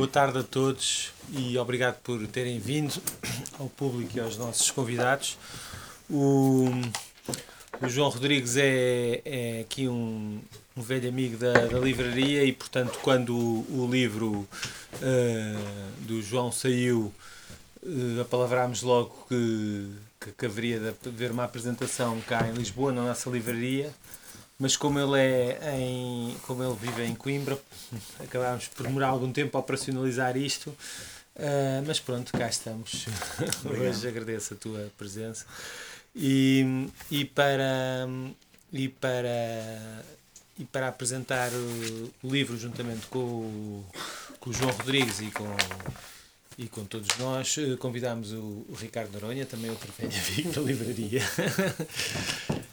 boa tarde a todos e obrigado por terem vindo ao público e aos nossos convidados. O, o João Rodrigues é, é aqui um, um velho amigo da, da, livraria e, portanto, quando o, o livro uh, do João saiu, uh, apalavrámos logo que, que, que haveria de haver uma apresentação cá em Lisboa, na nossa livraria mas como ele é em como ele vive em Coimbra acabámos por demorar algum tempo a operacionalizar isto. Uh, mas pronto cá estamos. Hoje agradeço a tua presença. E, e para e para e para apresentar o, o livro juntamente com o, com o João Rodrigues e com e com todos nós eh, convidámos o, o Ricardo Noronha, também outro velho amigo da livraria.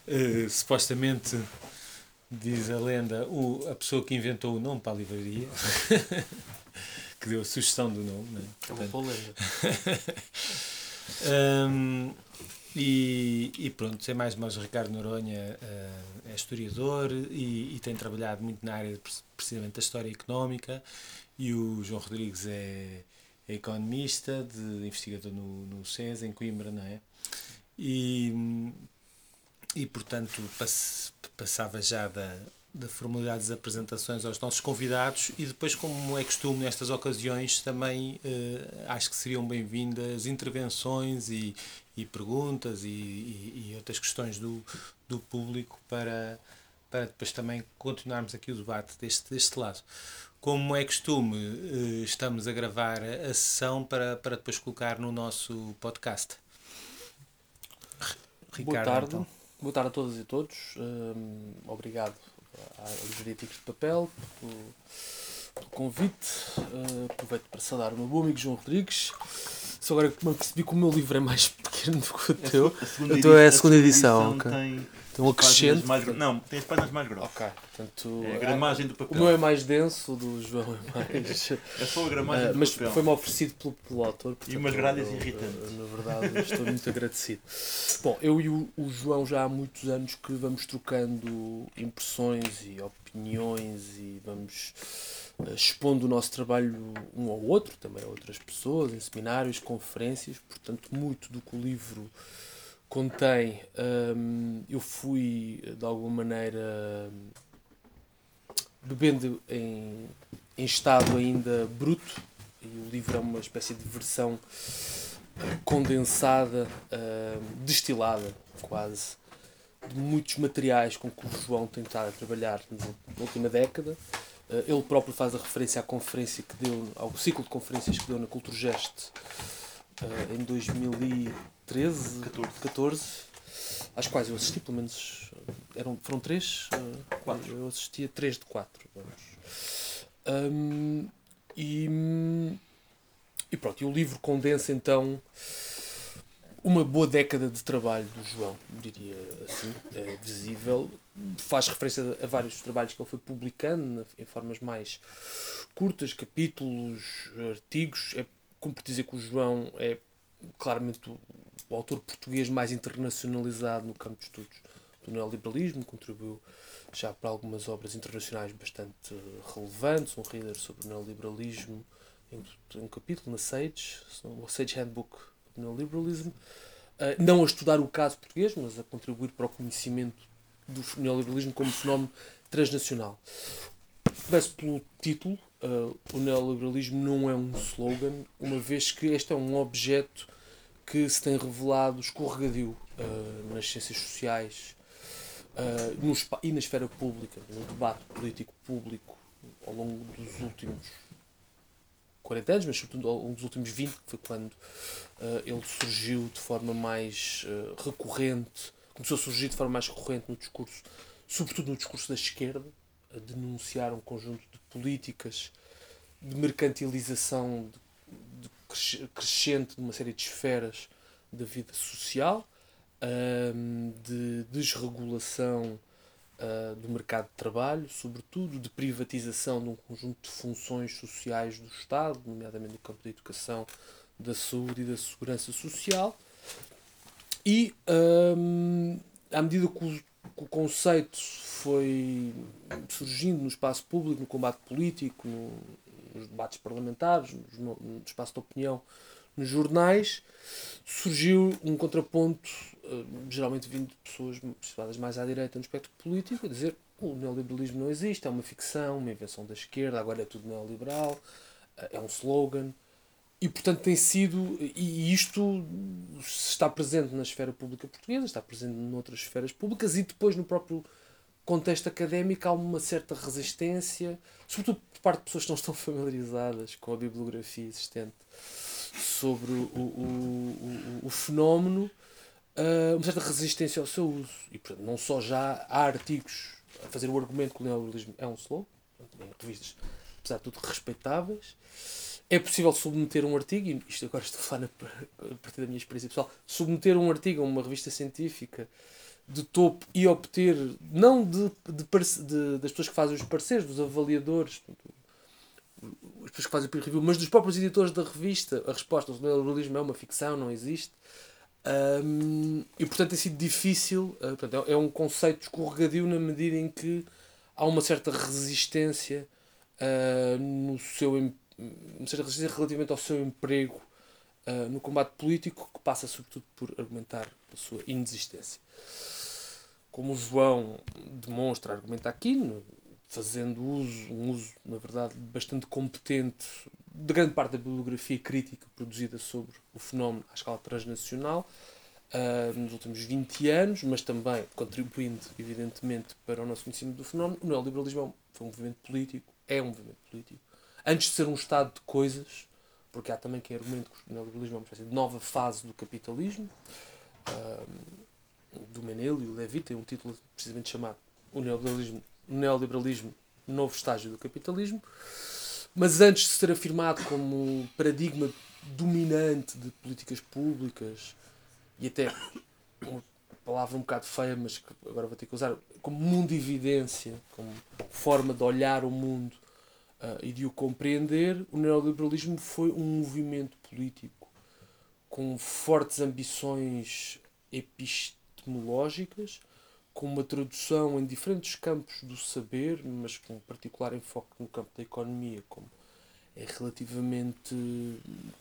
uh, supostamente diz a lenda, o, a pessoa que inventou o nome para a livraria, que deu a sugestão do nome. Né? É uma boa lenda. um, e, e pronto, sem mais mais Ricardo Noronha uh, é historiador e, e, tem trabalhado muito na área precisamente da história económica e o João Rodrigues é, é economista, de, investigador no, no CES, em Coimbra, não é? E, e portanto pass, passava já da, da formalidade das apresentações aos nossos convidados e depois, como é costume nestas ocasiões, também eh, acho que seriam bem-vindas intervenções e, e perguntas e, e, e, outras questões do, do público para, para depois também continuarmos aqui o debate deste, deste lado. Como é costume, eh, estamos a gravar a sessão para, para depois colocar no nosso podcast. Ricardo, Boa tarde. Então. Boa tarde a todas e todos. Um, obrigado Livraria Tigres de Papel pelo, pelo convite. Uh, aproveito para saudar o meu bom amigo João Rodrigues. Só agora que me percebi que o meu livro é mais pequeno do que o teu. Então é a segunda edição. edição okay. tem então acrescente. Mais, não, tem as páginas mais grossas. Ok. Portanto, é a gramagem do papel. O meu é mais denso, o do João é mais. é só a gramagem uh, do mas papel. foi-me oferecido pelo, pelo autor. Portanto, e umas gralhas irritantes. na verdade, estou muito agradecido. Bom, eu e o, o, João já há muitos anos que vamos trocando impressões e opiniões e vamos uh, expondo o nosso trabalho um ao outro, também a outras pessoas, em seminários, conferências. Portanto, muito do que o livro contém, um, eu fui de alguma maneira bebendo em, em estado ainda bruto, e o livro é uma espécie de versão condensada, uh, destilada quase, de muitos materiais com que o João tem estado a trabalhar na última década. Uh, ele próprio faz a referência à conferência que deu, ao ciclo de conferências que deu na Culturgest uh, em 2000 13, 14. 14, às quais eu assisti, pelo menos eram, foram três, uh, quatro. eu assistia três de quatro. Um, e, e pronto, e o livro condensa então uma boa década de trabalho do João, diria assim, é visível. Faz referência a vários trabalhos que ele foi publicando em formas mais curtas, capítulos, artigos. É como por dizer que o João é claramente o autor português mais internacionalizado no campo de estudos do neoliberalismo, contribuiu já para algumas obras internacionais bastante relevantes, um reader sobre o neoliberalismo, em um capítulo na Sage, o Sage Handbook do Neoliberalism, uh, não a estudar o caso português, mas a contribuir para o conhecimento do neoliberalismo como fenómeno transnacional. Começo pelo título, uh, o neoliberalismo não é um slogan, uma vez que este é um objeto que se tem revelado escorregadio uh, nas ciências sociais uh, no, e na esfera pública, no debate político público ao longo dos últimos 40 anos, mas sobretudo ao longo dos últimos 20, que foi quando uh, ele surgiu de forma mais recorrente, começou a surgir de forma mais recorrente no discurso, sobretudo no discurso da esquerda, a denunciar um conjunto de políticas de mercantilização de crescente de uma série de esferas da vida social, de desregulação ah, do mercado de trabalho, sobretudo de privatização de um conjunto de funções sociais do Estado, nomeadamente no campo da educação, da saúde e da segurança social. E à medida que o, conceito foi surgindo no espaço público, no combate político, nos debates parlamentares, no, no espaço de opinião, nos jornais, surgiu um contraponto, uh, geralmente vindo de pessoas situadas mais à direita no espectro político, a dizer o neoliberalismo não existe, é uma ficção, uma invenção da esquerda, agora é tudo neoliberal, uh, é um slogan. E, portanto, tem sido. E isto está presente na esfera pública portuguesa, está presente noutras esferas públicas e depois no próprio contexto académico há uma certa resistência, sobretudo por parte de pessoas que não estão familiarizadas com a bibliografia existente sobre o, o, o, o fenómeno, uh, uma certa resistência ao seu uso. E, portanto, não só já há artigos a fazer o argumento que o neoliberalismo é um slow, em revistas, apesar de tudo, respeitáveis. É possível submeter um artigo, e isto agora estou a falar a partir da minha experiência pessoal, submeter um artigo a uma revista científica de topo e obter, não de, de, de, das pessoas que fazem os parceiros, dos avaliadores, as pessoas que fazem o peer review, mas dos próprios editores da revista, a resposta, o neoliberalismo é uma ficção, não existe. Um, e portanto tem sido difícil, uh, portanto, é, é, um conceito escorregadio na medida em que há uma certa resistência uh, no seu uma certa resistência relativamente ao seu emprego uh, no combate político que passa sobretudo por argumentar a sua inexistência como o João demonstra, argumenta aqui, fazendo uso, um uso, na verdade, bastante competente de grande parte da bibliografia crítica produzida sobre o fenómeno à escala transnacional uh, nos últimos 20 anos, mas também contribuindo, evidentemente, para o nosso conhecimento do fenómeno. O neoliberalismo é foi um movimento político, é um movimento político. Antes de ser um estado de coisas, porque há também quem argumente que o neoliberalismo é uma espécie de nova fase do capitalismo. Uh, do Menel e o Levi tem um título precisamente chamado O Neoliberalismo, Neoliberalismo Novo Estágio do Capitalismo. Mas antes de ser afirmado como paradigma dominante de políticas públicas e até uma palavra um bocado feia, mas que agora vou ter que usar, como mundividência, como forma de olhar o mundo uh, e de o compreender, o neoliberalismo foi um movimento político com fortes ambições epistémicas tecnológicas, com uma tradução em diferentes campos do saber, mas com particular enfoque no campo da economia, como é relativamente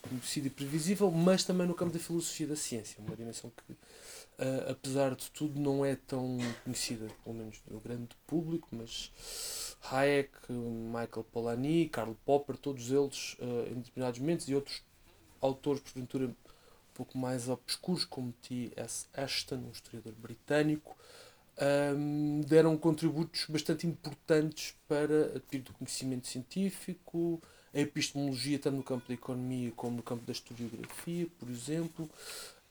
conhecido e previsível, mas também no campo da filosofia da ciência, uma dimensão que, uh, apesar de tudo, não é tão conhecida, pelo menos no grande público, mas Hayek, Michael Polanyi, Karl Popper, todos eles, uh, em determinados momentos, e outros autores, porventura, pouco mais obscuros, como T.S. Ashton, um historiador britânico, um, deram contributos bastante importantes para adquirir do conhecimento científico, a epistemologia, tanto no campo da economia como no campo da historiografia, por exemplo,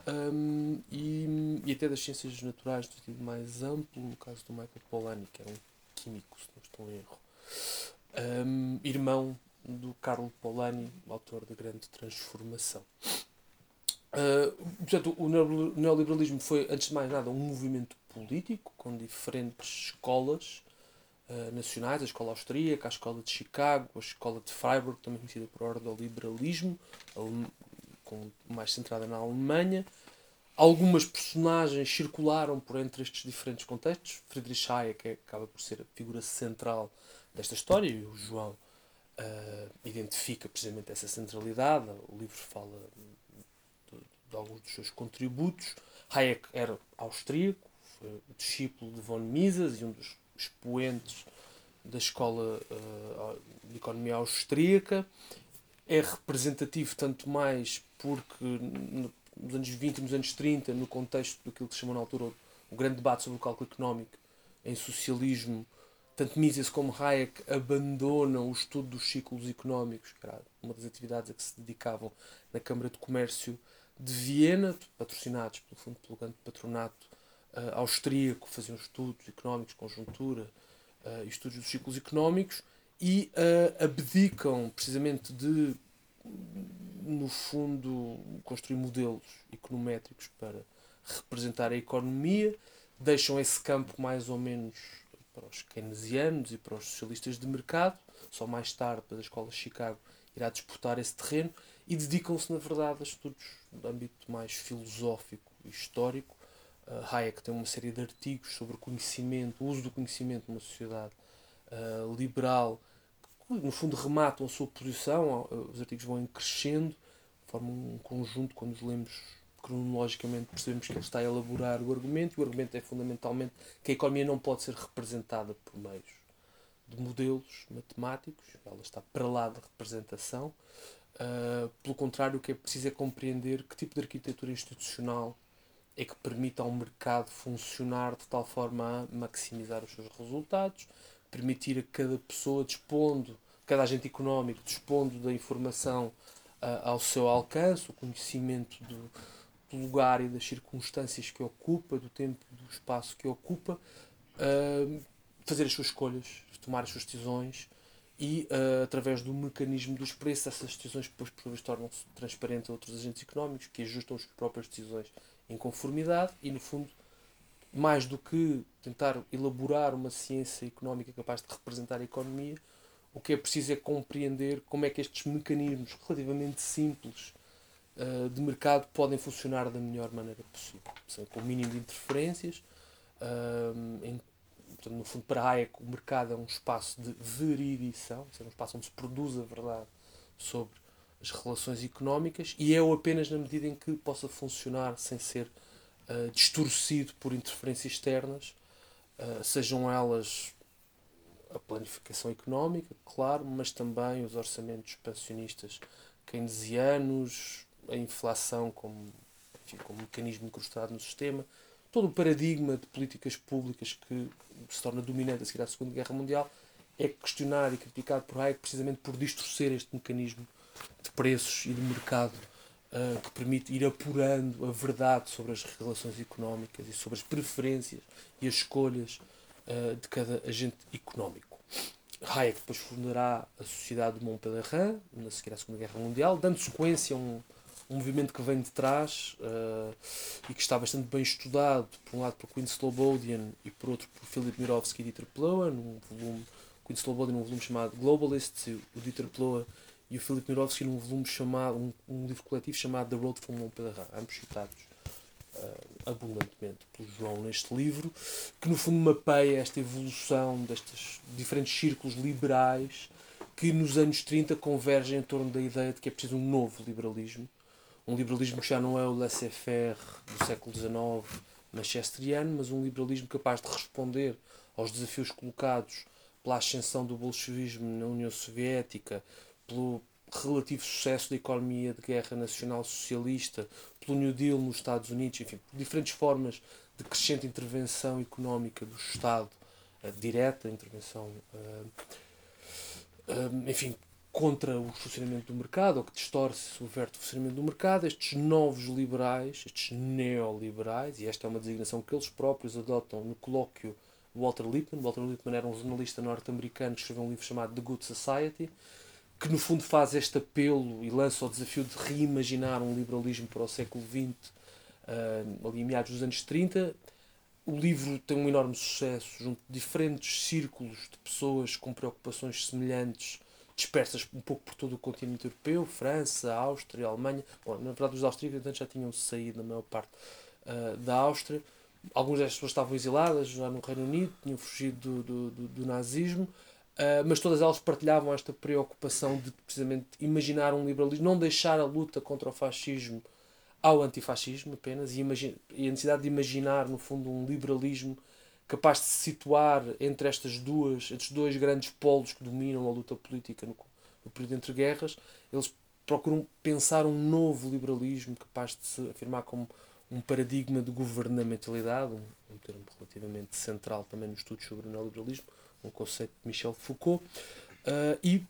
um, e, e, até das ciências naturais, no sentido mais amplo, no caso do Michael Polanyi, que era um químico, se não estou em erro. Um, irmão do Carlo Polanyi, autor da Grande Transformação. Uh, portanto, o neoliberalismo foi, antes de mais nada, um movimento político com diferentes escolas uh, nacionais, a escola austríaca, a escola de Chicago, a escola de Freiburg, também conhecida por ordem do liberalismo, com, mais centrada na Alemanha. Algumas personagens circularam por entre estes diferentes contextos. Friedrich Hayek acaba por ser a figura central desta história e o João uh, identifica precisamente essa centralidade. O livro fala de alguns dos seus contributos. Hayek era austríaco, foi discípulo de von Mises e um dos expoentes da escola uh, de economia austríaca. É representativo tanto mais porque nos anos 20 e nos anos 30, no contexto daquilo que se chamou na altura o grande debate sobre o cálculo económico em socialismo, tanto Mises como Hayek abandonam o estudo dos ciclos económicos, que era uma das atividades a que se dedicavam na Câmara de Comércio de Viena, patrocinados pelo Fundo Plugante Patronato uh, austríaco, faziam estudos económicos, conjuntura uh, estudos dos ciclos económicos e uh, abdicam precisamente de, no fundo, construir modelos econométricos para representar a economia, deixam esse campo mais ou menos para os keynesianos e para os socialistas de mercado, só mais tarde, para a Escola de Chicago, irá disputar esse terreno e dedicam-se, na verdade, a estudos de âmbito mais filosófico e histórico. Uh, Hayek tem uma série de artigos sobre o conhecimento, o uso do conhecimento numa sociedade uh, liberal, no fundo rematam a sua posição, os artigos vão crescendo, formam um conjunto, quando os lemos cronologicamente percebemos que ele está a elaborar o argumento, e o argumento é fundamentalmente que a economia não pode ser representada por meios de modelos matemáticos, ela está para lá da representação. Uh, pelo contrário, o que é preciso é compreender que tipo de arquitetura institucional é que permite ao mercado funcionar de tal forma a maximizar os seus resultados, permitir a cada pessoa dispondo, cada agente económico dispondo da informação uh, ao seu alcance, o conhecimento do, do, lugar e das circunstâncias que ocupa, do tempo do espaço que ocupa, uh, fazer as suas escolhas, tomar as suas decisões e, uh, através do mecanismo dos preços, essas decisões depois por vezes tornam-se transparentes a outros agentes económicos que ajustam as próprias decisões em conformidade e, no fundo, mais do que tentar elaborar uma ciência económica capaz de representar a economia, o que é preciso é compreender como é que estes mecanismos relativamente simples uh, de mercado podem funcionar da melhor maneira possível, com o mínimo de interferências, uh, em Portanto, no fundo, para Hayek, o mercado é um espaço de veridição, é um espaço onde se produz a verdade sobre as relações económicas e é apenas na medida em que possa funcionar sem ser uh, distorcido por interferências externas, uh, sejam elas a planificação económica, claro, mas também os orçamentos expansionistas keynesianos, a inflação como, enfim, como mecanismo incrustado no sistema, todo o paradigma de políticas públicas que se torna dominante a seguir à Segunda Guerra Mundial é questionado e criticado por Hayek precisamente por distorcer este mecanismo de preços e de mercado uh, que permite ir apurando a verdade sobre as relações económicas e sobre as preferências e as escolhas uh, de cada agente económico. Hayek depois fundará a Sociedade de Montpellier, na seguir à Segunda Guerra Mundial, dando sequência a um, um movimento que vem de trás uh, e que está bastante bem estudado, por um lado por Queen Slobodian e por outro por Philip Mirovsky e Dieter Ploa, num volume, Queen Slobodian num volume chamado Globalists, o Dieter Ploa e o Philip Mirovsky num volume chamado, um, um livro coletivo chamado The Road from Montpellier, ambos citados uh, abundantemente pelo João neste livro, que no fundo mapeia esta evolução destes diferentes círculos liberais que nos anos 30 convergem em torno da ideia de que é preciso um novo liberalismo um liberalismo que já não é o laissez-faire do século XIX manchesteriano, mas um liberalismo capaz de responder aos desafios colocados pela ascensão do bolchevismo na União Soviética, pelo relativo sucesso da economia de guerra nacional socialista, pelo New Deal nos Estados Unidos, enfim, diferentes formas de crescente intervenção económica do Estado, uh, direta, intervenção, uh, uh, enfim, contra o funcionamento do mercado, ou que distorce, subverte o funcionamento do mercado, estes novos liberais, estes neoliberais, e esta é uma designação que eles próprios adotam no colóquio Walter Lippmann. Walter Lippmann era um jornalista norte-americano que escreveu um livro chamado The Good Society, que no fundo faz este apelo e lança o desafio de reimaginar um liberalismo para o século XX, uh, ali em meados dos anos 30. O livro tem um enorme sucesso junto de diferentes círculos de pessoas com preocupações semelhantes dispersas um pouco por todo o continente europeu, França, Áustria, Alemanha. Bom, na verdade, os austríacos já tinham saído, na maior parte, uh, da Áustria. Algumas destas pessoas estavam exiladas já no Reino Unido, tinham fugido do, do, do, do nazismo, uh, mas todas elas partilhavam esta preocupação de precisamente imaginar um liberalismo, não deixar a luta contra o fascismo ao antifascismo apenas, e, e a necessidade de imaginar, no fundo, um liberalismo capaz de se situar entre estas duas, estes dois grandes polos que dominam a luta política no, no período entre guerras, eles procuram pensar um novo liberalismo capaz de se afirmar como um paradigma de governamentalidade, um, um termo relativamente central também nos estudos sobre o neoliberalismo, um conceito de Michel Foucault, uh, e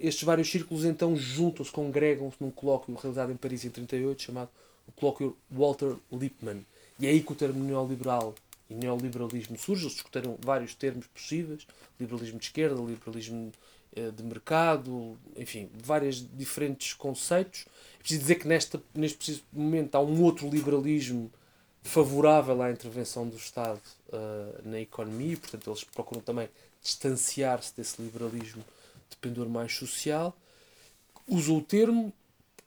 estes vários círculos então juntam-se, congregam-se num colóquio realizado em Paris em 38, chamado o colóquio Walter Lippmann. E é aí que o termo neoliberal e neoliberalismo surge. Eles discutiram vários termos possíveis: liberalismo de esquerda, liberalismo eh, de mercado, enfim, vários diferentes conceitos. É preciso dizer que nesta, neste preciso momento há um outro liberalismo favorável à intervenção do Estado uh, na economia, portanto, eles procuram também distanciar-se desse liberalismo de pendor mais social. Usam o termo,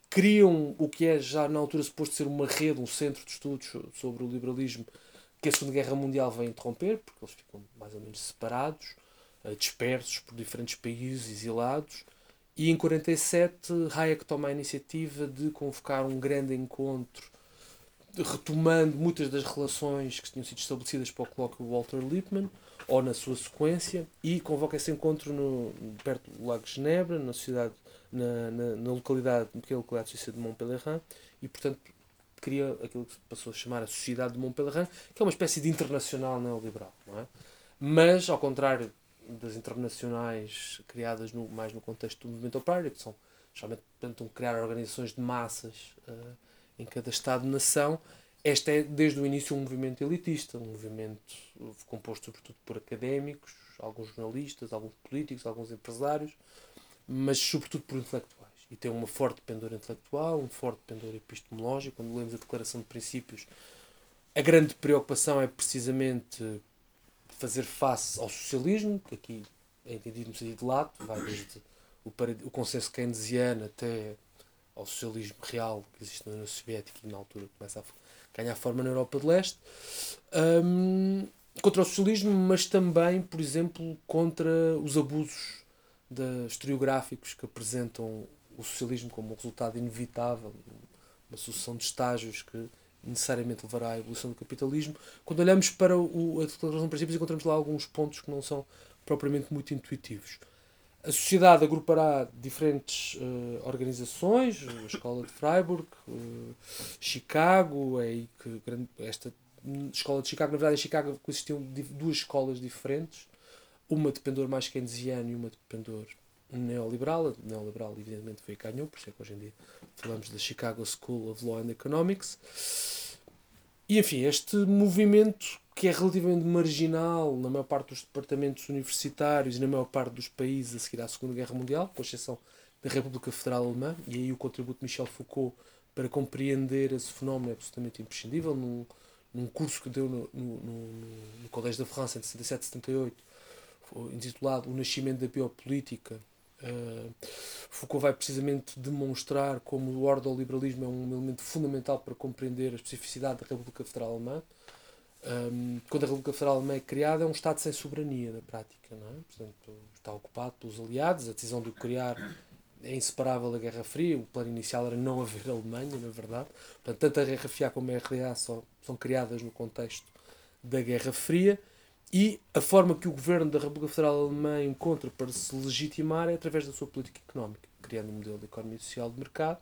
criam o que é já na altura suposto ser uma rede, um centro de estudos sobre o liberalismo que a Segunda Guerra Mundial vai interromper, porque eles ficam mais ou menos separados. uh, dispersos por diferentes países, exilados. E em 47 Hayek toma a iniciativa de convocar um grande encontro, retomando muitas das relações que tinham sido estabelecidas para o colóquio Walter Lippmann, ou na sua sequência, e convoca esse encontro no, perto do Lago de Genebra, na, cidade, na, na, na localidade, na pequena localidade de Montpellier, e portanto cria aquilo que passou a chamar a Sociedade de Montpellier, que é uma espécie de internacional neoliberal, não é? Mas, ao contrário das internacionais criadas no, mais no contexto do movimento operário, que são geralmente tentam criar organizações de massas uh, em cada Estado-nação, este é desde o início um movimento elitista, um movimento composto sobretudo por académicos, alguns jornalistas, alguns políticos, alguns empresários, mas sobretudo por intelectuais. E tem uma forte pendor intelectual, um forte pendor epistemológico. Quando lemos a Declaração de Princípios, a grande preocupação é precisamente fazer face ao socialismo, que aqui é entendido no sentido lato, vai desde o, o consenso keynesiano até ao socialismo real que existe na União Soviética e na altura começa a ganhar forma na Europa de Leste, um, contra o socialismo, mas também, por exemplo, contra os abusos de, historiográficos que apresentam o socialismo como um resultado inevitável, uma sucessão de estágios que necessariamente levará à evolução do capitalismo. Quando olhamos para o, a declaração de princípios, encontramos lá alguns pontos que não são propriamente muito intuitivos. A sociedade agrupará diferentes uh, organizações, a Escola de Freiburg, uh, Chicago, é aí que grande, esta Escola de Chicago, na verdade em Chicago existiam duas escolas diferentes, uma de pendor mais keynesiano e uma de pendor neoliberal. Neoliberal, evidentemente, foi a ganhou, por isso é que hoje em dia falamos da Chicago School of Law and Economics. E, enfim, este movimento que é relativamente marginal na maior parte dos departamentos universitários e na maior parte dos países a seguir à Segunda Guerra Mundial, com exceção da República Federal Alemã, e aí o contributo de Michel Foucault para compreender esse fenómeno é absolutamente imprescindível. Num, num curso que deu no, no, no, no Colégio da França em 77 e 78, intitulado O Nascimento da Biopolítica, Uh, Foucault vai precisamente demonstrar como o ordoliberalismo é um elemento fundamental para compreender a especificidade da República Federal Alemã. Um, quando a República Federal Alemã é criada, é um Estado sem soberania na prática. Não é? Portanto, está ocupado pelos aliados, a decisão de o criar é inseparável da Guerra Fria. O plano inicial era não haver Alemanha, na verdade. Portanto, tanto a Guerra Fria como a RDA só, são criadas no contexto da Guerra Fria. E a forma que o governo da República Federal Alemã encontra para se legitimar é através da sua política económica, criando um modelo de economia social de mercado,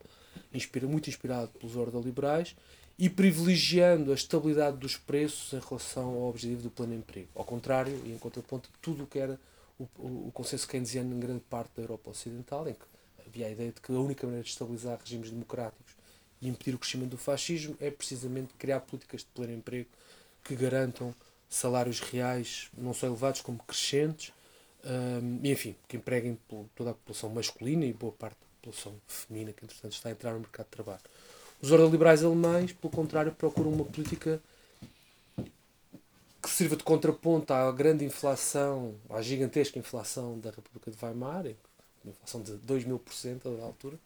inspira, muito inspirado pelos ordoliberais, e privilegiando a estabilidade dos preços em relação ao objetivo do plano de emprego. Ao contrário, e em contraponto de tudo o que era o, o, o consenso keynesiano em grande parte da Europa Ocidental, em que havia a ideia de que a única maneira de estabilizar regimes democráticos e impedir o crescimento do fascismo é precisamente criar políticas de pleno emprego que garantam salários reais não só elevados como crescentes, um, enfim, que empreguem toda a população masculina e boa parte da população feminina que entretanto está a entrar no mercado de trabalho. Os ordoliberais alemães, pelo contrário, procuram uma política que sirva de contraponto à grande inflação, à gigantesca inflação da República de Weimar, uma inflação de 2 mil por cento da altura,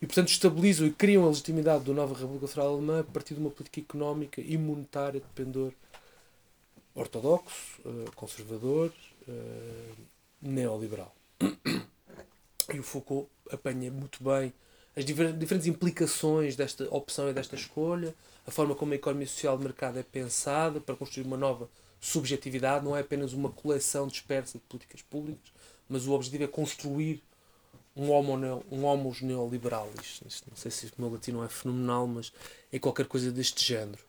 e portanto estabilizam e criam a legitimidade da nova República Federal Alemã a partir de uma política económica e monetária de pendor ortodoxo, uh, conservador, uh, neoliberal. E o Foucault apanha muito bem as diferentes implicações desta opção e desta escolha, a forma como a economia social de mercado é pensada para construir uma nova subjetividade, não é apenas uma coleção dispersa de políticas públicas, mas o objetivo é construir um homo, um homos neoliberalis. Não sei se o meu latino é fenomenal, mas é qualquer coisa deste género.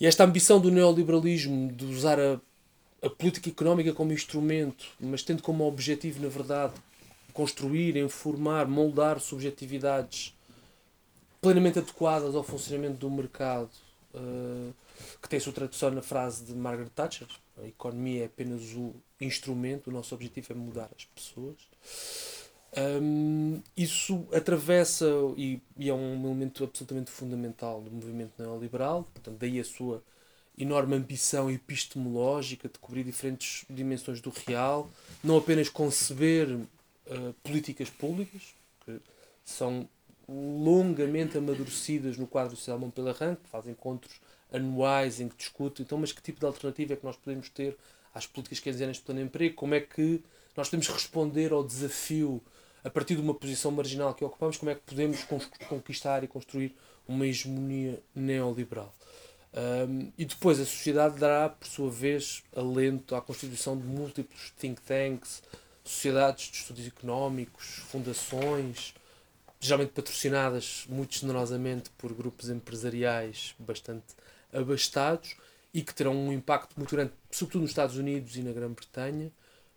E esta ambição do neoliberalismo de usar a, a política económica como instrumento, mas tendo como objetivo, na verdade, construir, informar, moldar subjetividades plenamente adequadas ao funcionamento do mercado, uh, que tem sua tradução na frase de Margaret Thatcher: a economia é apenas o instrumento, o nosso objetivo é mudar as pessoas. Um, isso atravessa e, e, é um elemento absolutamente fundamental do movimento neoliberal, portanto, daí a sua enorme ambição epistemológica de cobrir diferentes dimensões do real, não apenas conceber uh, políticas públicas, que são longamente amadurecidas no quadro social Montpellier, que fazem encontros anuais em que discutem, então, mas que tipo de alternativa é que nós podemos ter às políticas keynesianas de plano emprego, como é que nós podemos responder ao desafio a partir de uma posição marginal que ocupamos, como é que podemos conquistar e construir uma hegemonia neoliberal. Um, e depois a sociedade dará, por sua vez, alento à constituição de múltiplos think tanks, sociedades de estudos económicos, fundações, geralmente patrocinadas muito generosamente por grupos empresariais bastante abastados e que terão um impacto muito grande, sobretudo nos Estados Unidos e na Grã-Bretanha,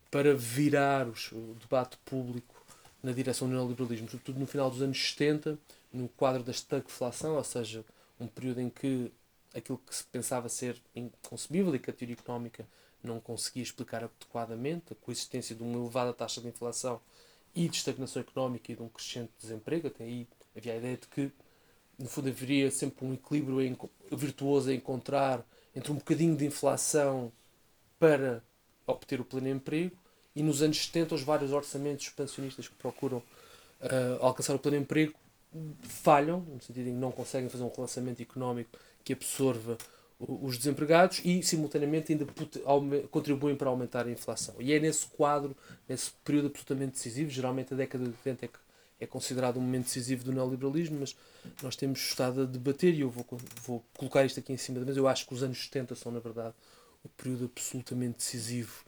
para virar o debate público na direção do neoliberalismo, sobretudo no final dos anos 70, no quadro da estagflação, ou seja, um período em que aquilo que se pensava ser inconcebível e que a teoria económica não conseguia explicar adequadamente, a coexistência de uma elevada taxa de inflação e de estagnação económica e de um crescente desemprego. Até aí havia a ideia de que, no fundo, haveria sempre um equilíbrio virtuoso a encontrar entre um bocadinho de inflação para obter o pleno emprego e nos anos 70 os vários orçamentos expansionistas que procuram uh, alcançar o pleno emprego falham, no sentido em que não conseguem fazer um relançamento económico que absorva os desempregados e, simultaneamente, ainda contribuem para aumentar a inflação. E é nesse quadro, nesse período absolutamente decisivo, geralmente a década de 80 é, é considerado um momento decisivo do neoliberalismo, mas nós temos estado a debater, e eu vou, vou colocar isto aqui em cima da mesa, eu acho que os anos 70 são, na verdade, o período absolutamente decisivo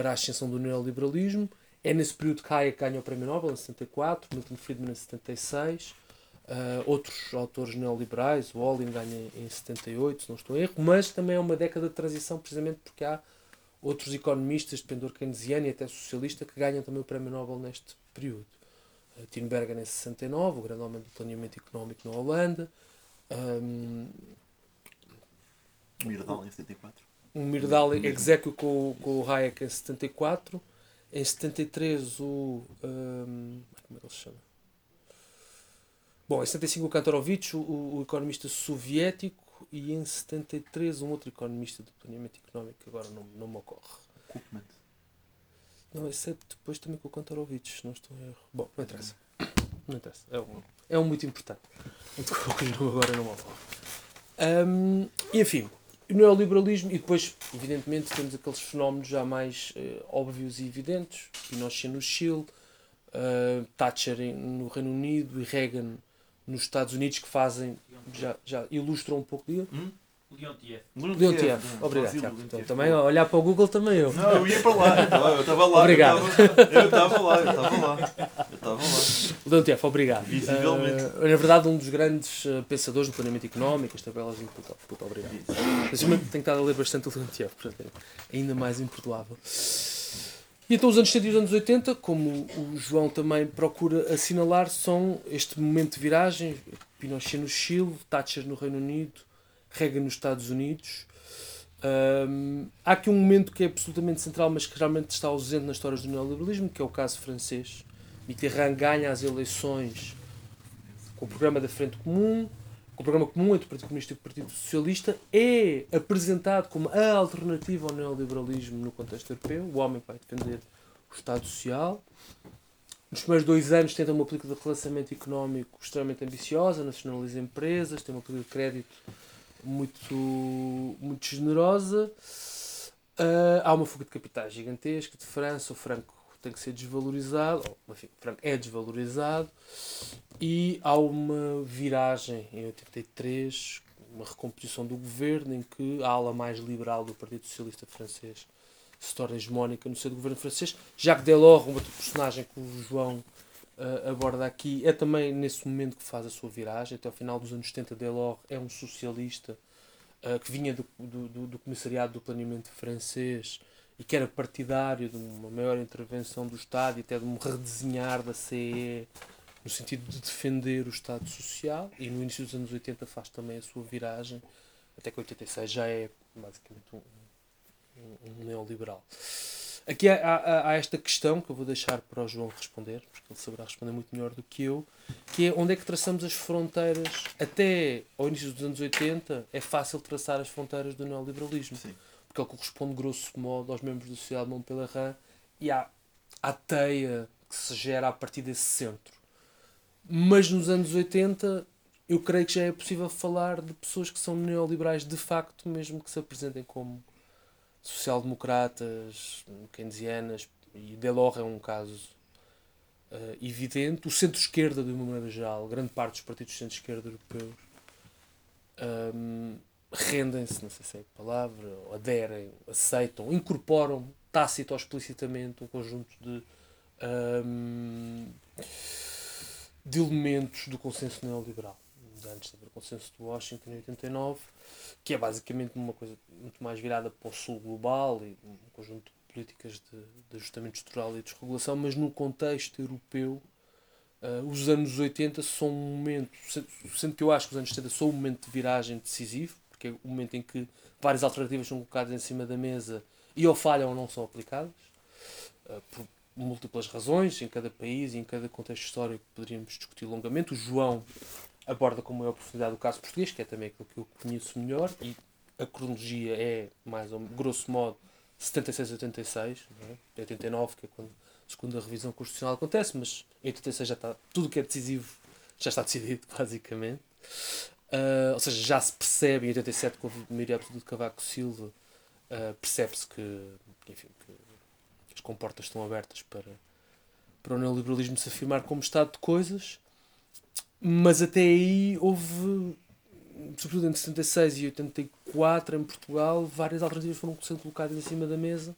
para a ascensão do neoliberalismo. É nesse período que Hayek ganha o Prémio Nobel, em 74, Milton Friedman em 76, Uh, outros autores neoliberais, o Olin ganha em 78, se não estou em erro, mas também é uma década de transição precisamente porque há outros economistas de pendor keynesiano e até socialista que ganham também o Prémio Nobel neste período. Uh, em 69, o grande homem do planeamento económico na Holanda. Um, Mirdal em 74. Um Mirdal exécuo com, com o Hayek em 74. Em 73 o... Um, como é que ele se chama? Bom, em 75 o Kantorovich, o, o economista soviético, e em 73 um outro economista de planeamento económico, que agora não, não me ocorre. Koopman. Não, esse é depois também com o Kantorovich, não estou em erro. Bom, não interessa. Não interessa. É um, é um muito importante. Muito agora não me ocorre. Um, e enfim, neoliberalismo, e depois, evidentemente, temos aqueles fenómenos já mais uh, óbvios e evidentes: Pinochet no Chile, uh, Thatcher no Reino Unido e Reagan nos Estados Unidos que fazem, já, já ilustram um pouco. Diga? Hum? Leontiev. Leontiev. Obrigado. Então, também olhar para o Google também eu. Não, eu ia para lá. Eu estava lá. Obrigado. Eu estava lá, eu estava lá. Eu estava lá. Leontiev, obrigado. Visivelmente. Uh, na verdade, um dos grandes uh, pensadores do planeamento económico, as tabelas de puta, puta, obrigado. Mas tenho estado a ler bastante o Leontiev, portanto, é ainda mais imperdoável. E então os anos 70 e os anos 80, como o João também procura assinalar, são este momento de viragem, Pinochet no Chile, Thatcher no Reino Unido, Reagan nos Estados Unidos. Um, há aqui um momento que é absolutamente central, mas que realmente está ausente nas histórias do neoliberalismo, que é o caso francês. Mitterrand ganha as eleições com o programa da Frente Comum, o programa comum entre o Partido Comunista e o Partido Socialista é apresentado como a alternativa ao neoliberalismo no contexto europeu. O homem vai defender o Estado Social. Nos primeiros dois anos tenta uma política de relançamento económico extremamente ambiciosa, nacionaliza empresas, tem uma política de crédito muito, muito generosa. Uh, há uma fuga de capitais gigantesca de França, o franco tem que ser desvalorizado, ou, enfim, o franco é desvalorizado. E há uma viragem em 83, uma recomposição do governo em que a ala mais liberal do Partido Socialista Francês se torna hegemónica no seu governo francês. Jacques Delors, um outro personagem que o João uh, aborda aqui, é também nesse momento que faz a sua viragem. Até ao final dos anos 70, Delors é um socialista uh, que vinha do, do, do, Comissariado do Planeamento francês e que era partidário de uma maior intervenção do Estado e até de um redesenhar da CE no sentido de defender o Estado Social e no início dos anos 80 faz também a sua viragem, até que 86 já é basicamente um, um, um neoliberal. Aqui há, há, há, esta questão que eu vou deixar para o João responder, porque ele saberá responder muito melhor do que eu, que é onde é que traçamos as fronteiras, até ao início dos anos 80 é fácil traçar as fronteiras do neoliberalismo, Sim. porque ele corresponde grosso modo aos membros da sociedade de Montpellier e à, à teia que se gera a partir desse centro. Mas nos anos 80 eu creio que já é possível falar de pessoas que são neoliberais de facto, mesmo que se apresentem como social-democratas, keynesianas, e Delors é um caso uh, evidente. O centro-esquerda, de uma maneira geral, grande parte dos partidos centro-esquerda europeus, um, rendem-se, não sei se é a palavra, aderem, aceitam, incorporam tácito ou explicitamente um conjunto de, um, de elementos do consenso neoliberal. Antes de haver o consenso de Washington em 89, que é basicamente uma coisa muito mais virada para o sul global e um conjunto de políticas de, de ajustamento estrutural e desregulação, mas no contexto europeu, uh, os anos 80 são um momento, sendo que eu acho que os anos 70 são um momento de viragem decisivo, porque é o momento em que várias alternativas são colocadas em cima da mesa e ou falham ou não são aplicadas, uh, por múltiplas razões, em cada país e em cada contexto histórico poderíamos discutir longamente. O João aborda com maior profundidade o caso português, que é também aquilo que eu conheço melhor, e a cronologia é, mais ou grosso modo, 76 86, é? 89, que é quando a segunda revisão constitucional acontece, mas em 86 já está, tudo o que é decisivo já está decidido, basicamente. Uh, ou seja, já se percebe, em 87, com a maioria absoluta de Cavaco Silva, uh, percebe-se que, enfim, que as comportas estão abertas para, para o neoliberalismo se afirmar como estado de coisas, mas até aí houve, sobretudo entre 76 e 84 em Portugal, várias alternativas foram sendo colocadas em cima da mesa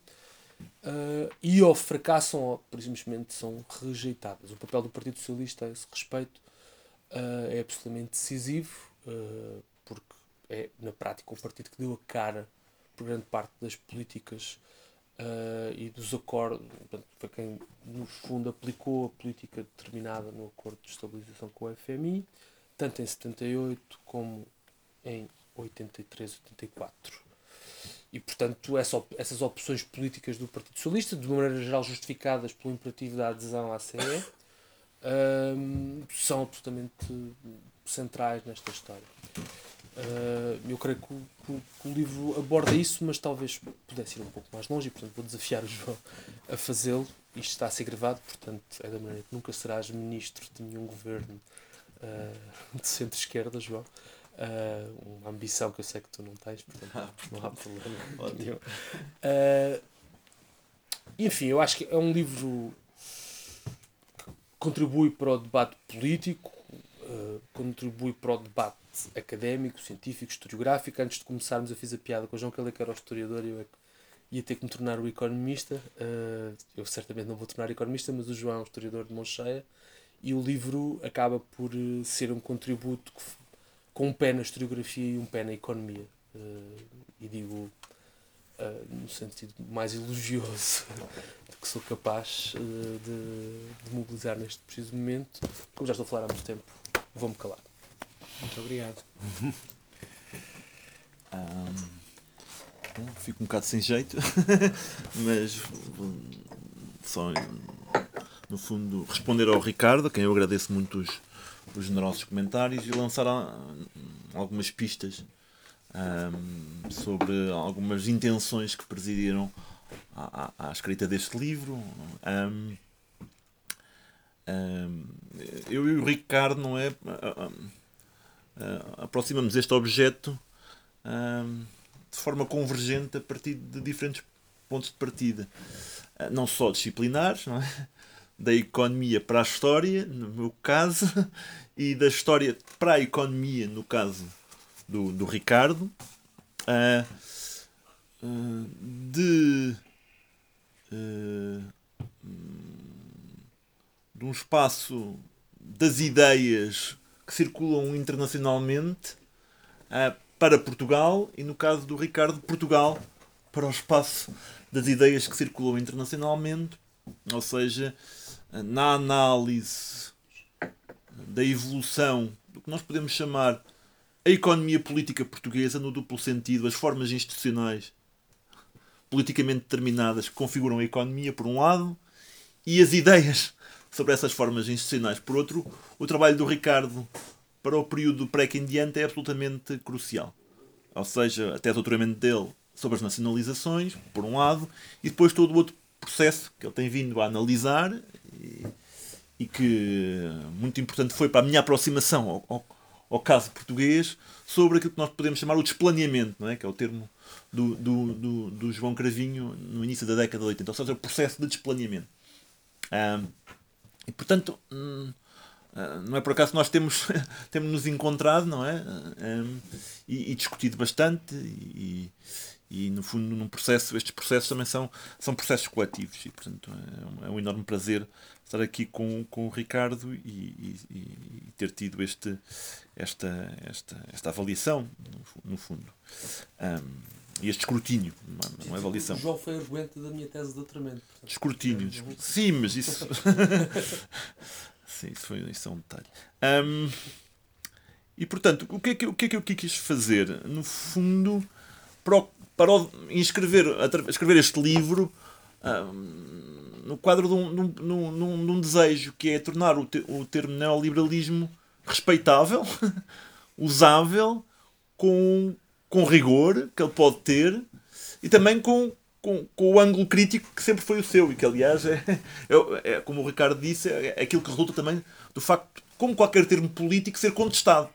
uh, e ou fracassam ou, simplesmente, são rejeitadas. O papel do Partido Socialista a esse respeito uh, é absolutamente decisivo, uh, porque é, na prática, o partido que deu a cara por grande parte das políticas uh, e dos acordos. Foi quem, no fundo, aplicou a política determinada no acordo de estabilização com o FMI, tanto em 78 como em 83, 84. E, portanto, essa, essas opções políticas do Partido Socialista, de maneira geral justificadas pelo imperativo da adesão à CE, um, são absolutamente centrais nesta história. Uh, eu creio que o, que, que o, livro aborda isso, mas talvez pudesse ir um pouco mais longe e, portanto, vou desafiar o João a fazê-lo. Isto está a ser gravado, portanto, é da maneira que nunca serás ministro de nenhum governo uh, de centro-esquerda, João. Uh, uma ambição que eu sei que tu não tens, portanto, não há problema nenhum. enfim, eu acho que é um livro que contribui para o debate político, contribui para o debate académico, científico, historiográfico. Antes de começarmos, eu fiz a piada com o João, ele é que era o historiador e eu é ia ter que me tornar o economista. Uh, eu certamente não vou tornar economista, mas o João é um historiador de mão cheia. E o livro acaba por uh, ser um contributo com um pé na historiografia e um pé na economia. Uh, e digo no sentido mais elogioso de que sou capaz de, de mobilizar neste preciso momento. Como já estou a falar há muito tempo, vou-me calar. Muito obrigado. um, fico um bocado sem jeito, mas só no fundo responder ao Ricardo, a quem eu agradeço muito os, os generosos comentários, e lançar algumas pistas um, sobre algumas intenções que presidiram à, à, à escrita deste livro. Um, eu e o Ricardo, não é? Uh, aproximamos este objeto uh, de forma convergente a partir de diferentes pontos de partida. Uh, não só disciplinares, não é? da economia para a história, no meu caso, e da história para a economia, no caso do, do Ricardo, de, de um espaço das ideias que circulam internacionalmente uh, para Portugal e, no caso do Ricardo, Portugal para o espaço das ideias que circulam internacionalmente, ou seja, na análise da evolução do que nós podemos chamar a economia política portuguesa, no duplo sentido, as formas institucionais politicamente determinadas que configuram a economia, por um lado, e as ideias sobre essas formas institucionais. Por outro, o trabalho do Ricardo para o período pré-quindiante é absolutamente crucial. Ou seja, até o doutoramento dele sobre as nacionalizações, por um lado, e depois todo o outro processo que ele tem vindo a analisar e, e que muito importante foi para a minha aproximação ao, ao, ao caso português, sobre aquilo que nós podemos chamar o desplaneamento, não é? que é o termo do, do, do, do João Cravinho no início da década de 80, ou seja, o processo de desplaneamento. E portanto, hum, ah, não é por acaso que nós temos, temos nos encontrado não é? Um, e, e, discutido bastante e, e, no fundo num processo, estes processos também são, são processos coletivos e portanto é um, é um enorme prazer estar aqui com, com o Ricardo e, e, ter tido este, esta, esta, esta avaliação no, no fundo. Um, e este escrutínio, não, não é avaliação. O João foi arguente da minha tese de doutoramento. Escrutínio. É Sim, mas isso. Sim, isso, foi, isso é um detalhe. Um, e portanto, o que, é que, o que é que eu quis fazer? No fundo, para, para inscrever, escrever este livro um, no quadro de um, de, um, de, um, de um, desejo que é tornar o, te, o termo neoliberalismo respeitável, usável, com, com rigor que ele pode ter e também com, com, com, o ângulo crítico que sempre foi o seu e que, aliás, é, é, é como o Ricardo disse, é, é, aquilo que resulta também do facto, como qualquer termo político, ser contestado.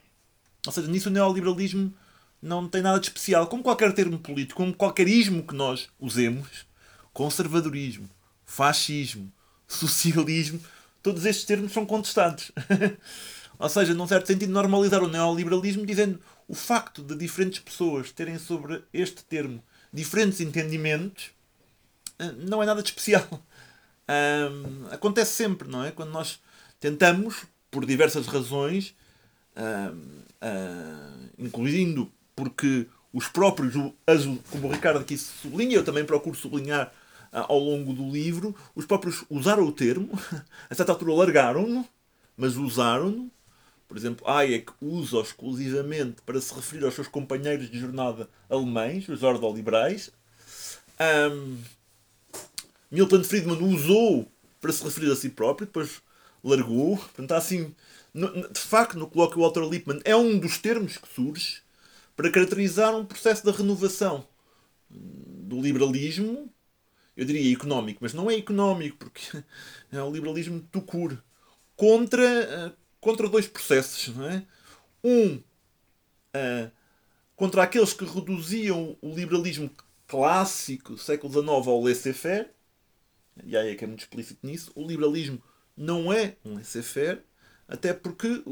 Ou seja, nisso o neoliberalismo não tem nada de especial. Como qualquer termo político, como qualquer ismo que nós usemos, conservadorismo, fascismo, socialismo, todos estes termos são contestados. Ou seja, num certo sentido, normalizar o neoliberalismo dizendo o facto de diferentes pessoas terem sobre este termo diferentes entendimentos eh, não é nada de especial. Um, acontece sempre, não é? Quando nós tentamos, por diversas razões, um, uh, incluindo porque os próprios, como o Ricardo aqui sublinha, eu também procuro sublinhar uh, ao longo do livro, os próprios usaram o termo, a certa altura largaram-no, mas usaram-no, por exemplo, Hayek usa exclusivamente para se referir aos seus companheiros de jornada alemães, os ordoliberais. Um, Milton Friedman usou para se referir a si próprio, depois largou. Portanto, assim, de facto, no colóquio Walter Lippmann é um dos termos que surge para caracterizar um processo de renovação do liberalismo, eu diria económico, mas não é económico, porque é o liberalismo de Tucur, contra contra dois processos. Não é? Um uh, contra aqueles que reduziam o liberalismo clássico século XIX ao laissez-faire, e aí é que é muito explícito nisso, o liberalismo não é um laissez-faire, até porque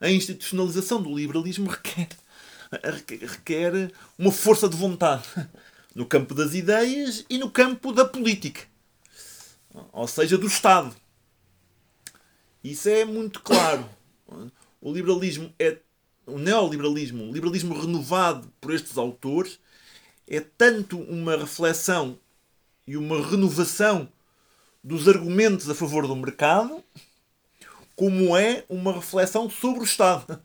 a institucionalização do liberalismo requer, requer uma força de vontade no campo das ideias e no campo da política, ou seja, do Estado. Isso é muito claro. O liberalismo é. O neoliberalismo, o liberalismo renovado por estes autores, é tanto uma reflexão e uma renovação dos argumentos a favor do mercado, como é uma reflexão sobre o Estado,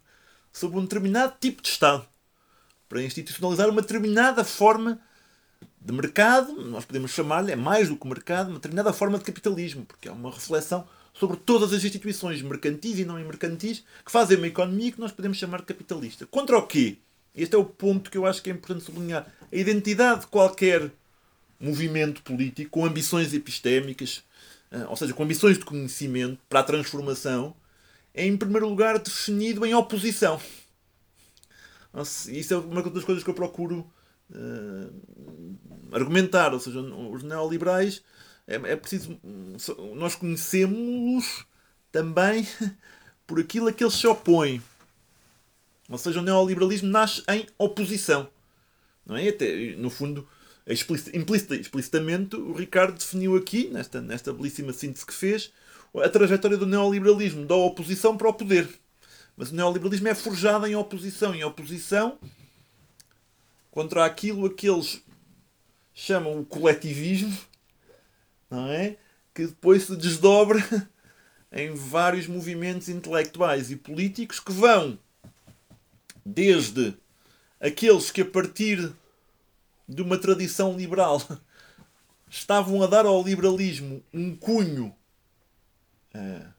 sobre um determinado tipo de Estado, para institucionalizar uma determinada forma de mercado, nós podemos chamar-lhe, é mais do que mercado, uma determinada forma de capitalismo, porque é uma reflexão sobre todas as instituições mercantis e não mercantis que fazem uma economia que nós podemos chamar de capitalista. Contra o quê? Este é o ponto que eu acho que é importante sublinhar. A identidade de qualquer movimento político com ambições epistémicas, eh, ou seja, com ambições de conhecimento para a transformação, é em primeiro lugar definido em oposição. Isso é uma das coisas que eu procuro uh, argumentar. Ou seja, os neoliberais é, é preciso. Nós conhecemos-los também por aquilo a que eles se opõem. Ou seja, o neoliberalismo nasce em oposição. Não é? Até, no fundo, implicita, explicitamente, o Ricardo definiu aqui, nesta, nesta belíssima síntese que fez, a trajetória do neoliberalismo, da oposição para o poder. Mas o neoliberalismo é forjado em oposição, em oposição contra aquilo a que eles chamam o coletivismo, não é? Que depois se desdobra em vários movimentos intelectuais e políticos que vão desde aqueles que a partir de uma tradição liberal estavam a dar ao liberalismo um cunho uh,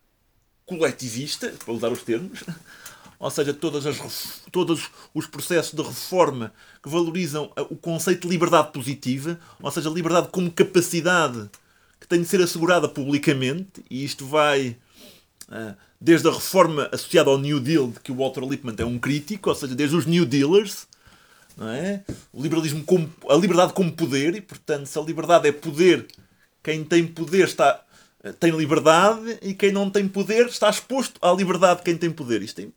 coletivista, para usar os termos, ou seja, todas as, todos os processos de reforma que valorizam o conceito de liberdade positiva, ou seja, liberdade como capacidade que tem de ser assegurada publicamente, e isto vai uh, desde a reforma associada ao New Deal, de que o Walter Lippmann é um crítico, ou seja, desde os New Dealers, é? o liberalismo como, a liberdade como poder, e portanto, se a liberdade é poder, quem tem poder está, tem liberdade, e quem não tem poder está exposto à liberdade de quem tem poder. Isto tem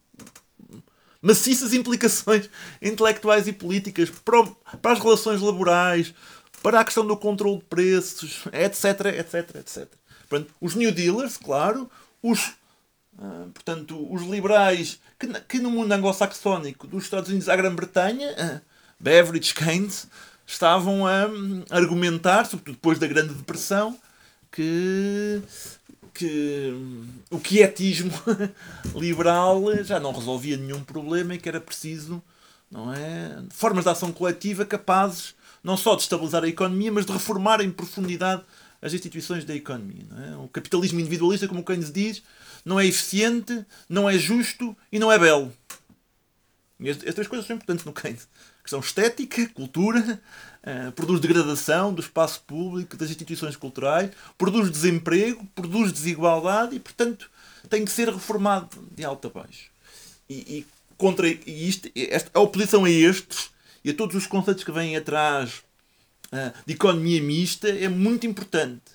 maciças implicações intelectuais e políticas para, para as relações laborais, para a questão do controle de preços, etc, etc, etc. Portanto, os New Dealers, claro, os, uh, portanto, os liberais que, que no mundo anglo-saxónico, dos Estados Unidos à Grã-Bretanha, uh, Beveridge, Keynes, estavam a argumentar, sobretudo depois da Grande Depressão, que que o quietismo liberal já não resolvia nenhum problema e que era preciso não é, formas de ação coletiva capazes não só de estabilizar a economia, mas de reformar em profundidade as instituições da economia. É? O capitalismo individualista, como Keynes diz, não é eficiente, não é justo e não é belo. E três coisas são importantes no Keynes. A questão estética, cultura, uh, produz degradação do espaço público, das instituições culturais, produz desemprego, produz desigualdade e, portanto, tem que ser reformado de alto a baixo. E, e contra e isto, esta, a oposição a estes e a todos os conceitos que vêm atrás uh, de economia mista é muito importante.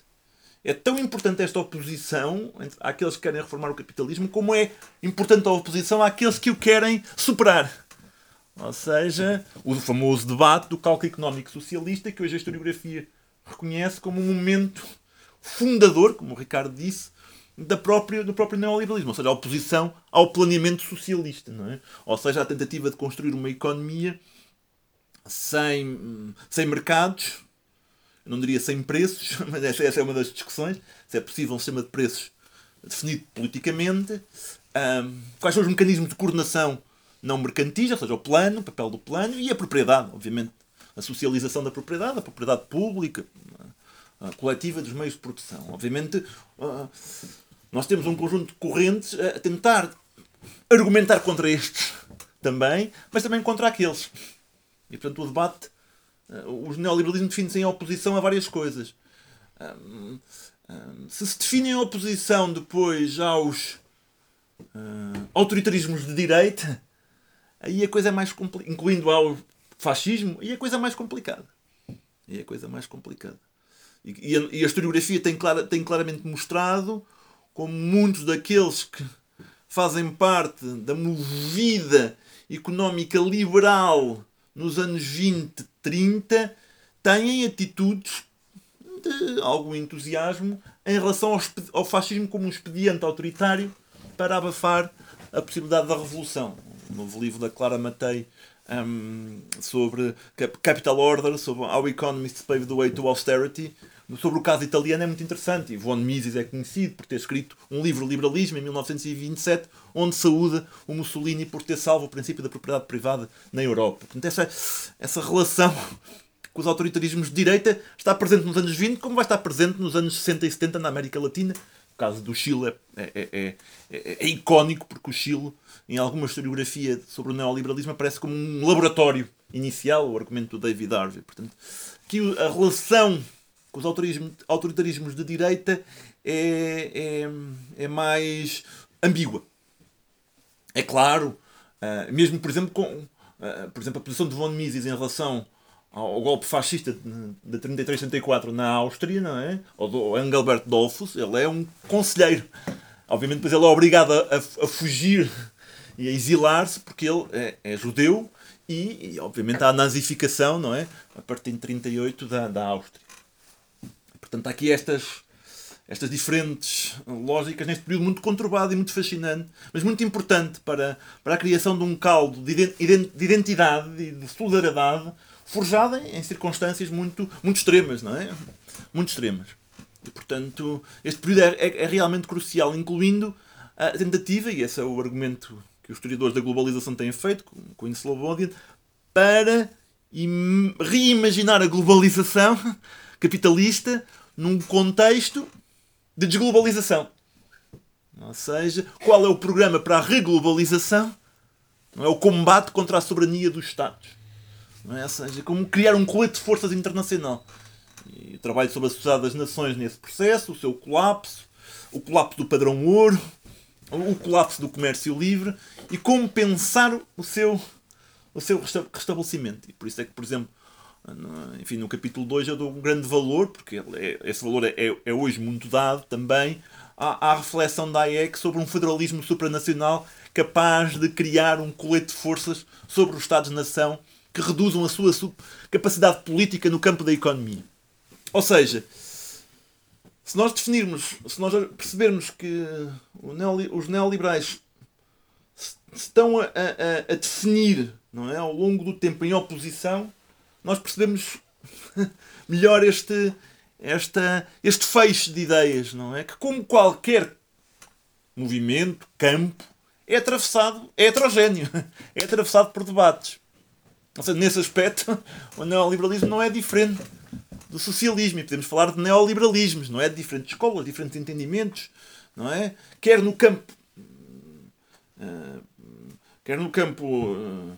É tão importante esta oposição àqueles que querem reformar o capitalismo como é importante a oposição àqueles que o querem superar. Ou seja, o famoso debate do cálculo económico socialista que hoje a historiografia reconhece como um momento fundador, como o Ricardo disse, da própria, do próprio neoliberalismo, ou seja, a oposição ao planeamento socialista, não é? ou seja, a tentativa de construir uma economia sem, sem mercados, não diria sem preços, mas essa, essa é uma das discussões, se é possível um sistema de preços definido politicamente, um, quais são os mecanismos de coordenação não mercantis, ou seja, o plano, o papel do plano, e a propriedade, obviamente, a socialização da propriedade, a propriedade pública, a coletiva dos meios de produção. Obviamente, uh, nós temos um conjunto de correntes a tentar argumentar contra estes também, mas também contra aqueles. E portanto o debate, uh, os neoliberalismos definem-se em oposição a várias coisas. Se se definem em oposição depois aos uh, autoritarismos de direita, aí a coisa é mais complicada, incluindo ao fascismo, aí a coisa é mais complicada. Aí a coisa é mais complicada. E, a, historiografia tem, tem claramente mostrado como muitos daqueles que fazem parte da movida económica liberal nos anos 20, 30, têm atitudes de algum entusiasmo em relação ao, fascismo como um expediente autoritário para abafar a possibilidade da revolução. O novo livro da Clara Matei um, sobre Capital Order, sobre How Economists Pave the Way to Austerity, sobre o caso italiano é muito interessante. E Von Mises é conhecido por ter escrito um livro, Liberalismo, em 1927, onde saúda o Mussolini por ter salvo o princípio da propriedade privada na Europa. Portanto, essa, essa relação com os autoritarismos de direita está presente nos anos 20, como vai estar presente nos anos 60 e 70 na América Latina. O caso do Chile é, é, é, é, é icónico, porque o Chile, em alguma historiografia sobre o neoliberalismo, aparece como um laboratório inicial, o argumento do David Harvey. Portanto, que a relação os autoritarismos de direita é, é, é mais ambígua. É claro, uh, mesmo por exemplo, com uh, por exemplo, a posição de von Mises em relação ao golpe fascista de 33-34 na Áustria, não é? ou do Engelbert Dollfuss, ele é um conselheiro. Obviamente, depois ele é obrigado a, a fugir e a exilar-se porque ele é, é judeu e, e, obviamente, há a nazificação, não é? A partir de 38 da, da Áustria. Portanto, há aqui estas, estas diferentes lógicas neste período muito conturbado e muito fascinante, mas muito importante para, para a criação de um caldo de identidade e de solidariedade forjada em circunstâncias muito, muito extremas, não é? Muito extremas. E, portanto, este período é, é, é realmente crucial, incluindo a tentativa, e esse é o argumento que os historiadores da globalização têm feito, com o Slobodian, para reimaginar a globalização capitalista num contexto de desglobalização. Ou seja, qual é o programa para a reglobalização? Não é o combate contra a soberania dos Estados. Não é? Ou seja, como criar um colete de forças internacional. E o trabalho sobre a Sociedade das Nações nesse processo, o seu colapso, o colapso do padrão ouro, o colapso do comércio livre e como pensar o seu, o seu restabelecimento. E por isso é que, por exemplo, enfim, no capítulo 2 eu dou um grande valor, porque é, esse valor é, é hoje muito dado também, à, à reflexão da AEC sobre um federalismo supranacional capaz de criar um colete de forças sobre os Estados-nação que reduzam a sua capacidade política no campo da economia. Ou seja, se nós definirmos, se nós percebermos que os neoliberais estão a, a, a, definir não é, ao longo do tempo em oposição, nós percebemos melhor este, esta, este feixe de ideias, não é? Que como qualquer movimento, campo, é atravessado, é heterogéneo, é atravessado por debates. Ou seja, nesse aspecto, o neoliberalismo não é diferente do socialismo. E podemos falar de neoliberalismos, não é? De diferentes escolas, diferentes entendimentos, não é? Quer no campo. Uh, quer no campo uh,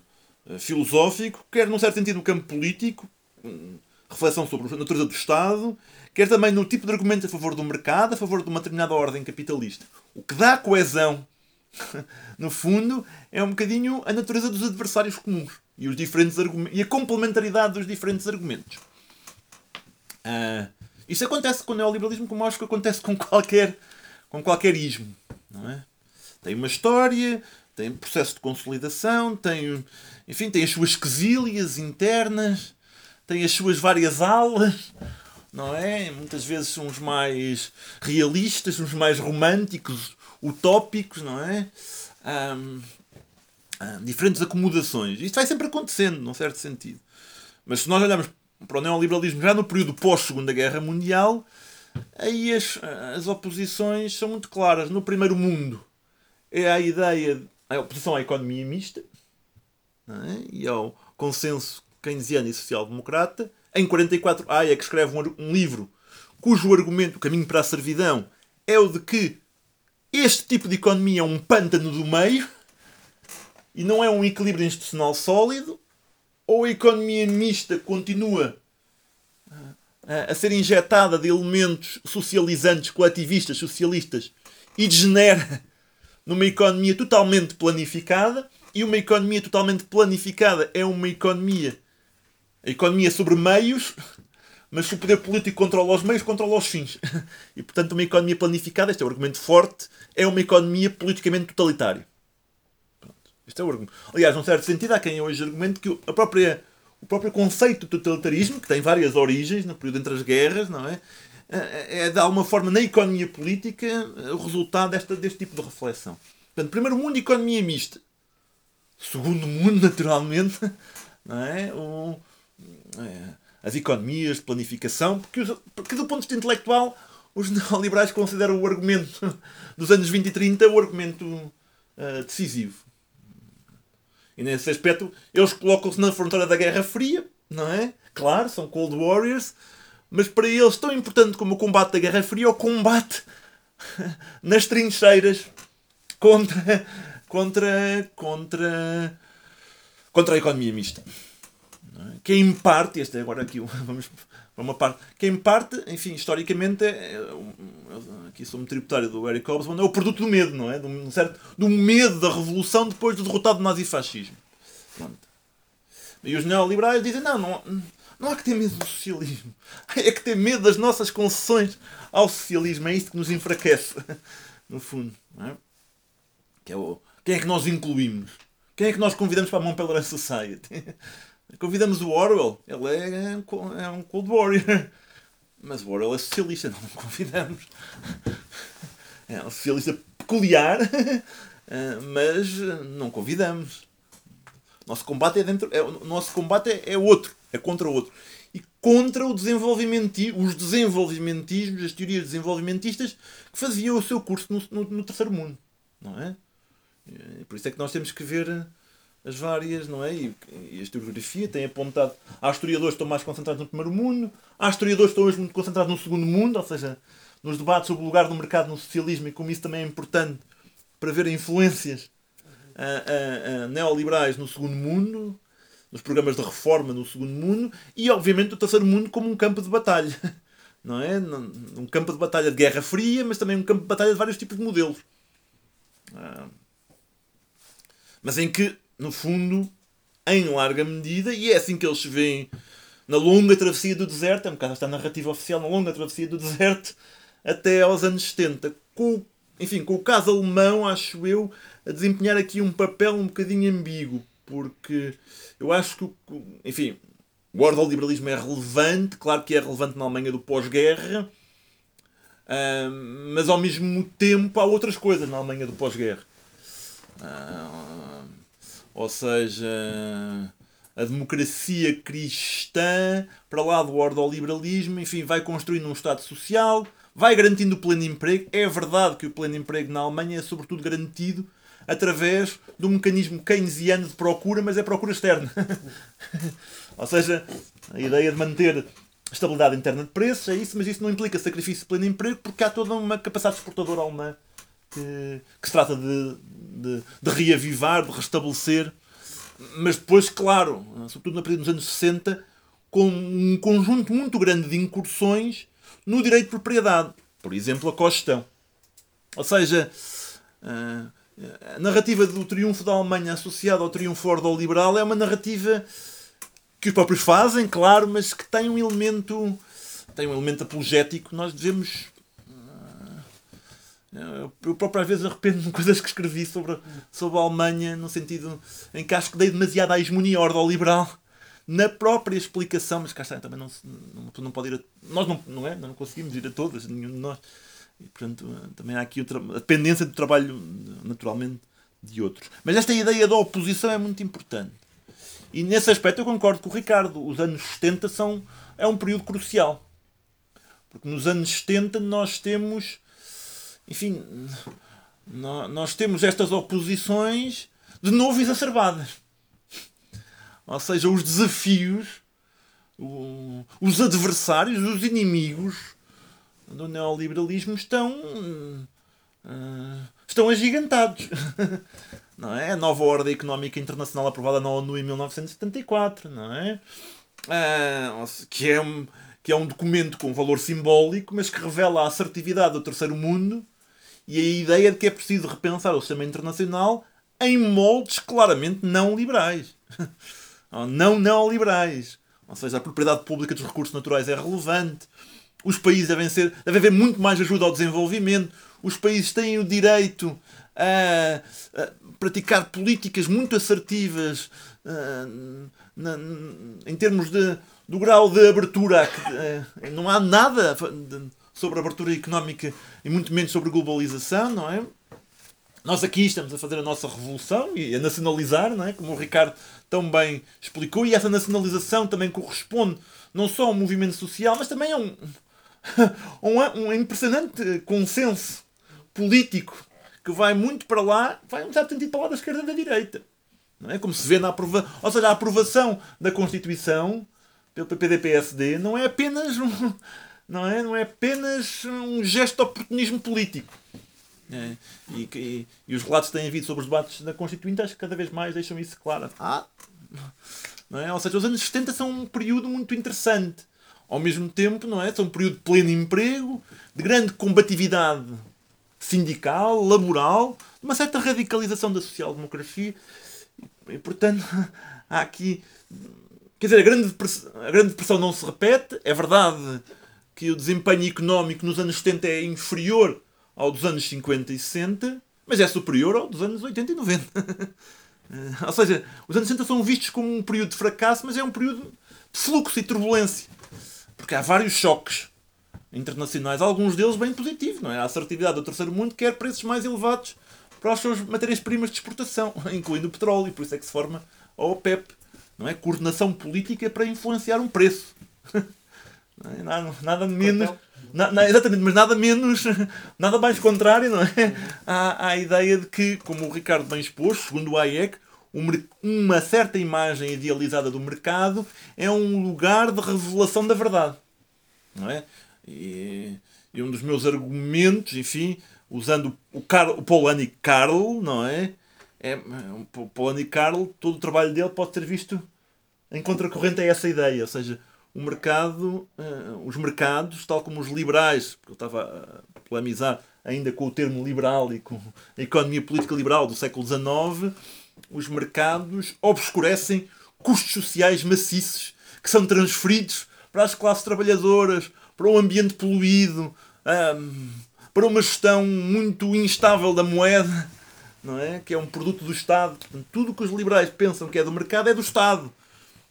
filosófico, quer num certo sentido no campo político, uh, reflexão sobre a natureza do Estado, quer também no tipo de argumento a favor do mercado, a favor de uma determinada ordem capitalista. O que dá coesão, no fundo, é um bocadinho a natureza dos adversários comuns e, os diferentes e a complementaridade dos diferentes argumentos. Uh, isso acontece com o neoliberalismo como acho que acontece com qualquer, com qualquer ismo. Não é? Tem uma história, tem processo de consolidação, tem, enfim, tem as suas quesílias internas, tem as suas várias aulas, não é? Muitas vezes uns mais realistas, uns mais românticos, utópicos, não é? Um, um, diferentes acomodações. Isto vai sempre acontecendo, num certo sentido. Mas se nós olharmos para o neoliberalismo já no período pós-Segunda Guerra Mundial, aí as, as oposições são muito claras. No primeiro mundo é a ideia, a oposição à economia mista é? e ao consenso keynesiano e social-democrata. Em 44, Hayek escreve um, um livro cujo argumento, o caminho para a servidão, é o de que este tipo de economia é um pântano do meio e não é um equilíbrio institucional sólido, ou a economia mista continua a ser injetada de elementos socializantes, coletivistas, socialistas e degenera numa economia totalmente planificada. E uma economia totalmente planificada é uma economia, a economia sobre meios, mas se o poder político controla os meios, controla os fins. E portanto, uma economia planificada, este é o argumento forte, é uma economia politicamente totalitária. Este é o argumento. Aliás, num certo sentido, há quem hoje argumente que a própria, o próprio conceito de totalitarismo, que tem várias origens no período entre as guerras, não é? É, é de alguma forma, na economia política, o resultado desta, deste tipo de reflexão. Portanto, primeiro mundo, economia mista. Segundo mundo, naturalmente, é? O, é, as economias de planificação, porque, os, porque do ponto de vista intelectual, os neoliberais consideram o argumento dos anos 20 e 30 o argumento uh, decisivo. E nesse aspecto, eles colocam-se na fronteira da Guerra Fria, não é? Claro, são Cold Warriors, mas para eles, tão importante como o combate da Guerra Fria, é o combate nas trincheiras contra, contra, contra, contra a economia mista. É? Que em parte, este é agora aqui, vamos para uma parte, que em parte, enfim, historicamente, é, é aqui sou-me tributário do Eric Hobsbawm, é o produto do medo, não é? Do, certo, do medo da revolução depois do derrotado do nazifascismo. Pronto. E os neoliberais dizem, não, não, não há que ter medo do socialismo. É que ter medo das nossas concessões ao socialismo. É isso que nos enfraquece, no fundo. É? Que é o, quem é que nós incluímos? Quem é que nós convidamos para a Montpellier Society? Convidamos o Orwell, ele é, é um Cold Warrior. Mas o Orwell é socialista, não o convidamos. É um socialista peculiar, eh, mas não convidamos. Nosso combate é dentro. É, o nosso combate é, outro, é contra o outro. E contra o desenvolvimento, os desenvolvimentismos, as teorias desenvolvimentistas que faziam o seu curso no, no, no terceiro mundo. Não é? Por isso é que nós temos que ver as várias, não é? E, e a historiografia tem apontado. Há historiadores que estão mais concentrados no primeiro mundo, há historiadores que estão hoje muito concentrados no segundo mundo, ou seja, nos debates sobre o lugar do mercado no socialismo e como isso também é importante para ver influências neoliberais no segundo mundo, nos programas de reforma no segundo mundo e, obviamente, o terceiro mundo como um campo de batalha. Não é? Um campo de batalha de guerra fria, mas também um campo de batalha de vários tipos de modelos. Ah, mas em que, no fundo, em larga medida, e é assim que eles se veem na longa travessia do deserto, é um bocado esta narrativa oficial, na longa travessia do deserto, até aos anos 70, com, enfim, com o caso alemão, acho eu, a desempenhar aqui um papel um bocadinho ambíguo, porque eu acho que, enfim, o ordoliberalismo é relevante, claro que é relevante na Alemanha do pós-guerra, mas ao mesmo tempo há outras coisas na Alemanha do pós-guerra. ou seja, a democracia cristã, para lá do ordoliberalismo, enfim, vai construindo um Estado social, vai garantindo o pleno emprego. É verdade que o pleno emprego na Alemanha é sobretudo garantido através do mecanismo keynesiano de procura, mas é procura externa. Ou seja, a ideia de manter estabilidade interna de preços é isso, mas isso não implica sacrifício de pleno emprego porque há toda uma capacidade exportadora alemã que, que se trata de, de, de reavivar, de restabelecer. Mas depois, claro, sobretudo na período dos anos 60, com um conjunto muito grande de incursões no direito de propriedade. Por exemplo, a costão. Ou seja, a narrativa do triunfo da Alemanha associada ao triunfo ordoliberal é uma narrativa que os próprios fazem, claro, mas que tem um elemento tem um elemento apologético. Nós devemos eu próprio às vezes arrependo-me de coisas que escrevi sobre, sobre a Alemanha, no sentido em que acho que dei demasiada hegemonia ordoliberal na própria explicação, mas cá está, também não, não, não pode ir a, nós não, não, é? não conseguimos ir a todas, nenhum de nós. E, portanto, também há aqui a dependência do trabalho, naturalmente, de outros. Mas esta ideia da oposição é muito importante. E nesse aspecto eu concordo com o Ricardo. Os anos 70 são, é um período crucial. Porque nos anos 70 nós temos, enfim, nós temos estas oposições de novo exacerbadas. Ou seja, os desafios, os adversários, os inimigos do neoliberalismo estão, uh, estão agigantados. Não é? A nova ordem económica internacional aprovada na ONU em 1974, não é? Uh, que, é um, que é um documento com valor simbólico, mas que revela a assertividade do terceiro mundo e a ideia de que é preciso repensar o sistema internacional em moldes claramente não liberais. não neoliberais. Ou seja, a propriedade pública dos recursos naturais é relevante, os países devem ser. deve haver muito mais ajuda ao desenvolvimento. Os países têm o direito a, a praticar políticas muito assertivas na, em termos de, do grau de abertura. Não há nada sobre abertura económica e muito menos sobre globalização, não é? Nós aqui estamos a fazer a nossa revolução e a nacionalizar, não é? como o Ricardo tão bem explicou, e essa nacionalização também corresponde não só a um movimento social, mas também a um, um, um impressionante consenso político que vai muito para lá, vai um certo sentido para lá da esquerda e da direita. Não é? Como se vê na aprovação. Ou seja, a aprovação da Constituição pelo PPD-PSD não é apenas um, não é, não é apenas um gesto de oportunismo político. É, e, e, e, os relatos que têm havido sobre os debates da Constituinte acho que cada vez mais deixam isso claro. Ah, não é? Ou seja, os anos 70 são um período muito interessante ao mesmo tempo, não é? São um período de pleno emprego, de grande combatividade sindical, laboral, de uma certa radicalização da social-democracia. E, portanto, há aqui. Quer dizer, a grande, a grande depressão não se repete. É verdade que o desempenho económico nos anos 70 é inferior ao dos anos 50 e 60, mas é superior ao dos anos 80 e 90. Ou seja, os anos 60 são vistos como um período de fracasso, mas é um período de fluxo e turbulência. Porque há vários choques internacionais, alguns deles bem positivos, não é? A assertividade do terceiro mundo quer preços mais elevados para as suas matérias-primas de exportação, incluindo o petróleo, e por isso é que se forma a OPEP, não é? Coordenação política para influenciar um preço. É? Nada, nada menos. Na, na, exatamente, mas nada menos, nada mais contrário, não é? À, à ideia de que, como o Ricardo bem expôs, segundo o Hayek, uma certa imagem idealizada do mercado é um lugar de revelação da verdade. Não é? E, e um dos meus argumentos, enfim, usando o, Carl, o Karl, não é? é o Polanyi Karl, todo o trabalho dele pode ser visto em contracorrente a essa ideia, ou seja, o mercado, uh, os mercados, tal como os liberais, porque eu estava a polemizar ainda com o termo liberal e com a economia política liberal do século XIX, os mercados obscurecem custos sociais maciços que são transferidos para as classes trabalhadoras, para um ambiente poluído, para uma gestão muito instável da moeda, não é? que é um produto do Estado. Portanto, tudo o que os liberais pensam que é do mercado é do Estado.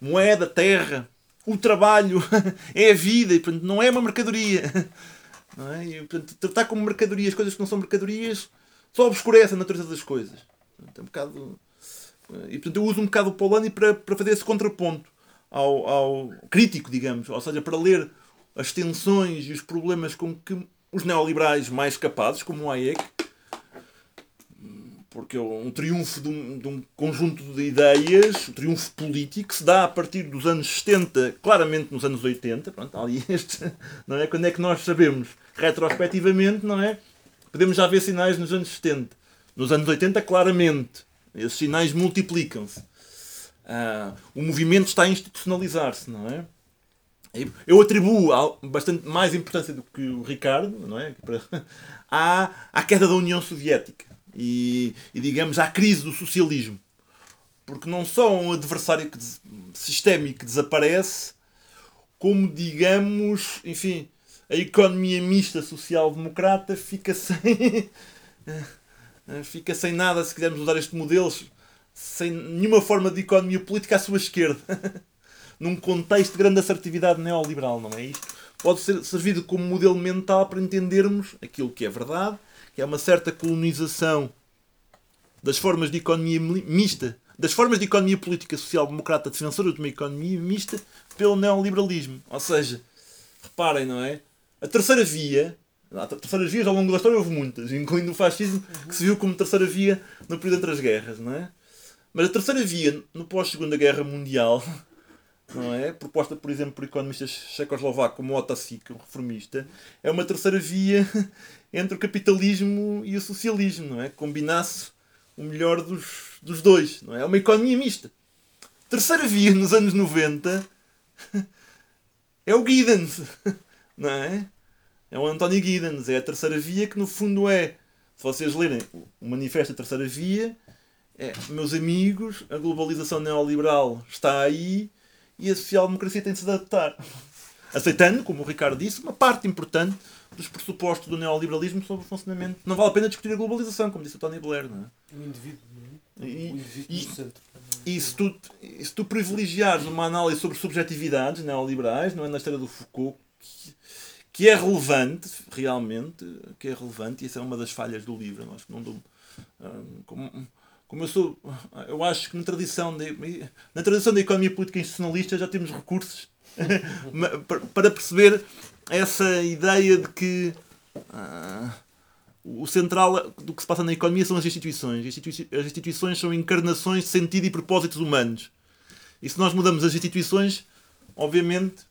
Moeda, terra, o trabalho é a vida e portanto, não é uma mercadoria. Não é? E, portanto, tratar como mercadorias coisas que não são mercadorias só obscurece a natureza das coisas. Portanto, é um bocado... E portanto eu uso um bocado o Polanyi para, para fazer esse contraponto ao, ao crítico, digamos, ou seja, para ler as tensões e os problemas com que os neoliberais mais capazes, como o Hayek, porque é um triunfo de um, de um, conjunto de ideias, um triunfo político, se dá a partir dos anos 70, claramente nos anos 80, pronto, ali este, não é? Quando é que nós sabemos, retrospectivamente, não é? Podemos já ver sinais nos anos 70. Nos anos 80, claramente, esses sinais multiplicam-se. Ah, o movimento está a institucionalizar-se, não é? Eu atribuo bastante mais importância do que o Ricardo, não é? à, à queda da União Soviética e, e, digamos, à crise do socialismo. Porque não só um adversário que, sistémico que desaparece, como, digamos, enfim, a economia mista social-democrata fica sem. Fica sem nada, se quisermos usar este modelo, sem nenhuma forma de economia política à sua esquerda. Num contexto de grande assertividade neoliberal, não é isto? Pode ser servido como modelo mental para entendermos aquilo que é verdade que é uma certa colonização das formas de economia mista, das formas de economia política social-democrata defensora de uma economia mista pelo neoliberalismo. Ou seja, reparem, não é? A terceira via, terceiras vias ao longo da história houve muitas, incluindo o fascismo, que se viu como terceira via no período entre as guerras, não é? Mas a terceira via, no pós-segunda guerra mundial, não é? Proposta, por exemplo, por economistas checoslovacos como Otto Sik, um reformista, é uma terceira via entre o capitalismo e o socialismo, não é? Combinasse o melhor dos, dos dois, não é? É uma economia mista. Terceira via nos anos 90 é o Giddens, não é? É o António Giddens, é a terceira via que no fundo é, se vocês lerem o manifesto da terceira via, é, meus amigos, a globalização neoliberal está aí e a social-democracia tem de se adaptar. Aceitando, como o Ricardo disse, uma parte importante dos pressupostos do neoliberalismo sobre o funcionamento. Não vale a pena discutir a globalização, como disse o Tony Blair. Não é? O indivíduo. Não é? E, o indivíduo e, no centro. E se tu, se tu privilegiares uma análise sobre subjetividades neoliberais, não é na história do Foucault, que, que é relevante, realmente, que é relevante, e essa é uma das falhas do livro, nós não dou, ah, como, como eu sou, eu acho que na tradição de, na tradição da economia política institucionalista já temos recursos para perceber essa ideia de que uh, o central do que se passa na economia são as instituições. As instituições são encarnações de sentido e propósitos humanos. E se nós mudamos as instituições, obviamente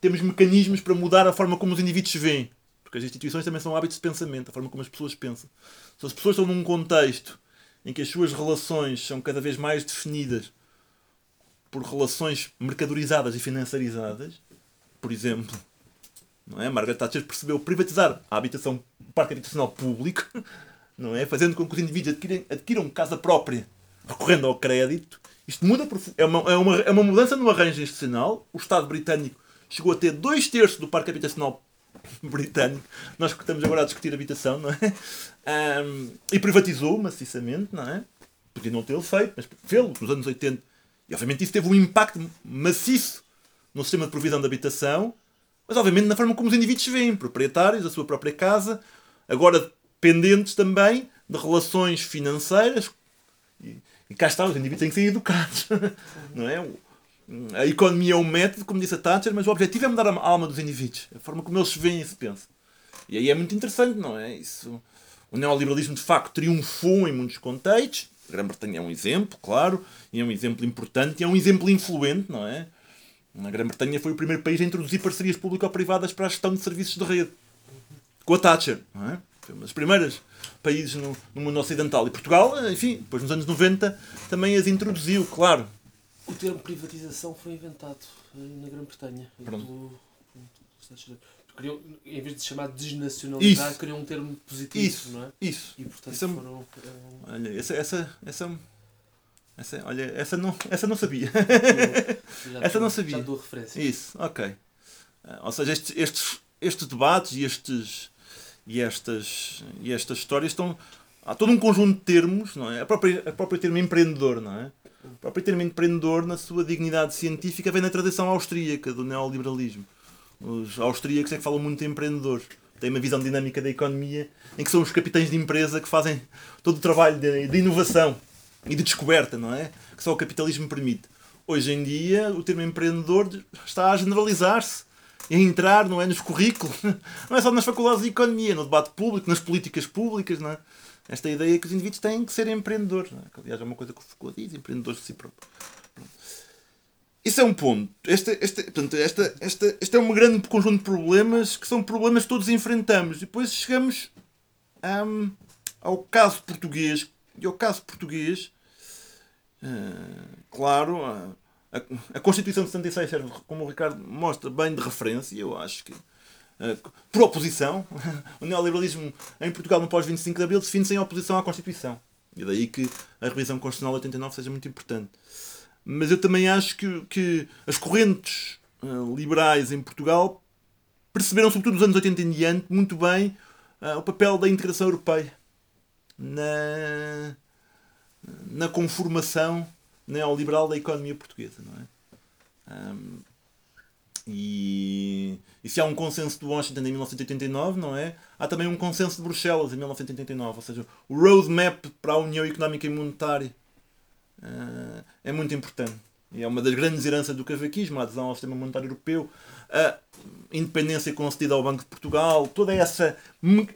temos mecanismos para mudar a forma como os indivíduos se veem. Porque as instituições também são hábitos de pensamento, a forma como as pessoas pensam. Se as pessoas estão num contexto em que as suas relações são cada vez mais definidas por relações mercadorizadas e financiarizadas, por exemplo, não é? Margaret Thatcher percebeu privatizar a habitação, o parque habitacional público, não é? Fazendo com que os indivíduos adquiram, adquiram casa própria, recorrendo ao crédito. Isto muda, é uma, é, uma, é uma mudança no arranjo institucional. O Estado britânico chegou a ter dois terços do parque habitacional britânico. Nós que estamos agora a discutir habitação, não é? Um, e privatizou maciçamente, não é? Podia não tê-lo feito, mas fez-lo nos anos 80. E obviamente isso teve um impacto maciço no sistema de provisão de habitação mas obviamente na forma como os indivíduos se veem, proprietários da sua própria casa, agora dependentes também de relações financeiras. E, e cá está, os indivíduos têm que ser educados. não é? A economia é um método, como disse a Thatcher, mas o objetivo é mudar a alma dos indivíduos, a forma como eles se veem e se pensam. E aí é muito interessante, não é? Isso, o neoliberalismo de facto triunfou em muitos contextos. A Grã-Bretanha é um exemplo, claro, e é um exemplo importante, e é um exemplo influente, não é? A Grã-Bretanha foi o primeiro país a introduzir parcerias público-privadas para a gestão de serviços de rede. Com a Thatcher. Não é? Foi um dos primeiros países no, no mundo ocidental. E Portugal, enfim, depois nos anos 90 também as introduziu, claro. O termo privatização foi inventado na Grã-Bretanha. Pelo... Queriam, em vez de chamar de desnacionalizar, Isso. queriam um termo positivo, Isso. não é? Isso. E portanto Isso é- foram. eh, Olha, essa, essa, essa, essa, olha, essa não, essa não sabia. já Essa não sabia. Já dou referência. Isso, ok. Ah, Ou seja, estes, estes, estes debates e, estes, e, estas, e estas histórias estão. Há todo um conjunto de termos, não é? A própria, a própria termo empreendedor, não é? O próprio termo empreendedor, na sua dignidade científica, vem da tradição austríaca do neoliberalismo. Os austríacos é que falam muito de empreendedores. Têm uma visão dinâmica da economia em que são os capitães de empresa que fazem todo o trabalho de, de inovação e de descoberta, não é? Que só o capitalismo permite. Hoje em dia, o termo empreendedor está a generalizar-se a entrar, não é, nos currículos, não é só nas faculdades de economia, no debate público, nas políticas públicas, não é? Esta ideia que os indivíduos têm que ser empreendedores, não é? que aliás é uma coisa que o Foucault diz, empreendedores de si próprios. Isso é um ponto. Este, este, portanto, esta, esta, este é um grande conjunto de problemas que são problemas que todos enfrentamos. E depois chegamos hum, ao caso português. E ao caso português, ah, claro, a, a, a Constituição de 76 serve, como o Ricardo mostra, bem de referência. Eu acho que, por oposição, o neoliberalismo em Portugal no pós-25 de Abril define-se em oposição à Constituição. E daí que a revisão constitucional de 89 seja muito importante. Mas eu também acho que, que as correntes ah, liberais em Portugal perceberam, sobretudo nos anos 80 em diante, muito bem ah, o papel da integração europeia na, na conformação neoliberal da economia portuguesa. Não é? E, e se há um consenso de Washington em 1989, não é? Há também um consenso de Bruxelas em 1989, ou seja, o roadmap para a União Económica e Monetária ah, é muito importante. E é uma das grandes heranças do cavaquismo, a adesão ao sistema monetário europeu, a independência concedida ao Banco de Portugal, toda essa,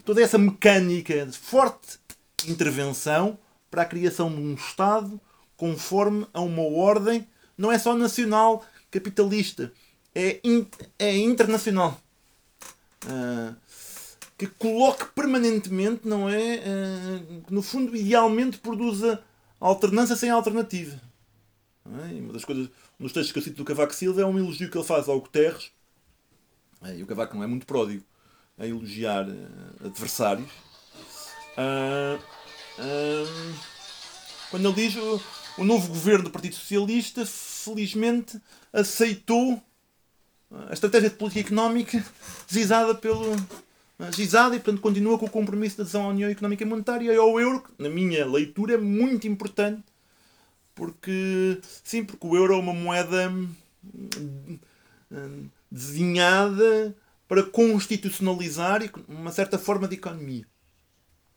toda essa mecânica de forte intervenção para a criação de um Estado conforme a uma ordem, não é só nacional, capitalista, é, in- é internacional. Ah, que coloque permanentemente, não é? ah, que no fundo, idealmente, produza alternância sem alternativa. É? Uma das coisas, um dos textos que eu cito do Cavaco Silva é um elogio que ele faz ao Guterres, eh, e o Cavaco não é muito pródigo a elogiar adversários. Ah, ah, quando ele diz o, o novo governo do Partido Socialista, felizmente aceitou a estratégia de política económica gizada pelo. gizada e, portanto, continua com o compromisso de adesão à União Económica e Monetária e ao euro, que, na minha leitura, é muito importante porque sim, porque o euro é uma moeda hum, hum, desenhada para constitucionalizar uma certa forma de economia.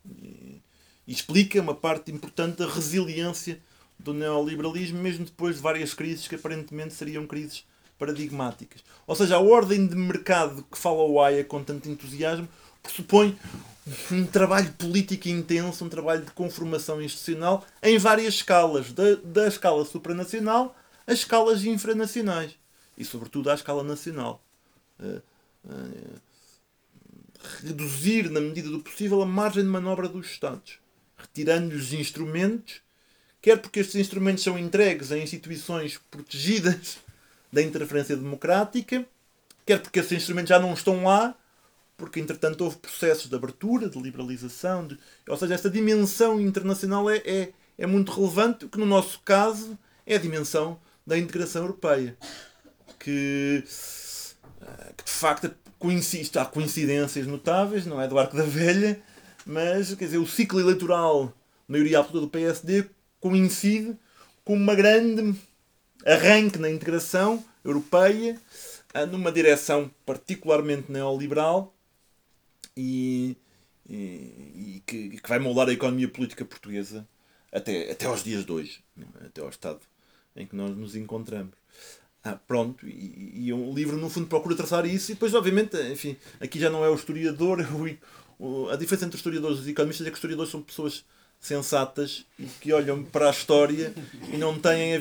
E explica uma parte importante da resiliência do neoliberalismo, mesmo depois de várias crises que aparentemente seriam crises paradigmáticas. Ou seja, a ordem de mercado que fala o AIA com tanto entusiasmo pressupõe um trabalho político intenso, um trabalho de conformação institucional em várias escalas, da, da escala supranacional às escalas infranacionais e, sobretudo, à escala nacional. Eh, eh, reduzir, na medida do possível, a margem de manobra dos Estados, retirando-lhes instrumentos, quer porque estes instrumentos são entregues a instituições protegidas da interferência democrática, quer porque esses instrumentos já não estão lá porque entretanto houve processos de abertura, de liberalização, de... ou seja, esta dimensão internacional é, é, é muito relevante, o que no nosso caso é a dimensão da integração europeia, que, eh, que de facto coincide, há coincidências notáveis, não é do Arco da Velha, mas quer dizer, o ciclo eleitoral, maioria absoluta do PSD, coincide com uma grande arranque na integração europeia, eh, numa direção particularmente neoliberal, e, e, e que, que vai moldar a economia política portuguesa até, até aos dias de hoje, não é? até ao estado em que nós nos encontramos. Ah, pronto, e, e o livro no fundo procura traçar isso, e depois, obviamente, enfim, aqui já não é o historiador, o, o, a diferença entre historiadores e economistas é que historiadores são pessoas sensatas que olham para a história e não têm.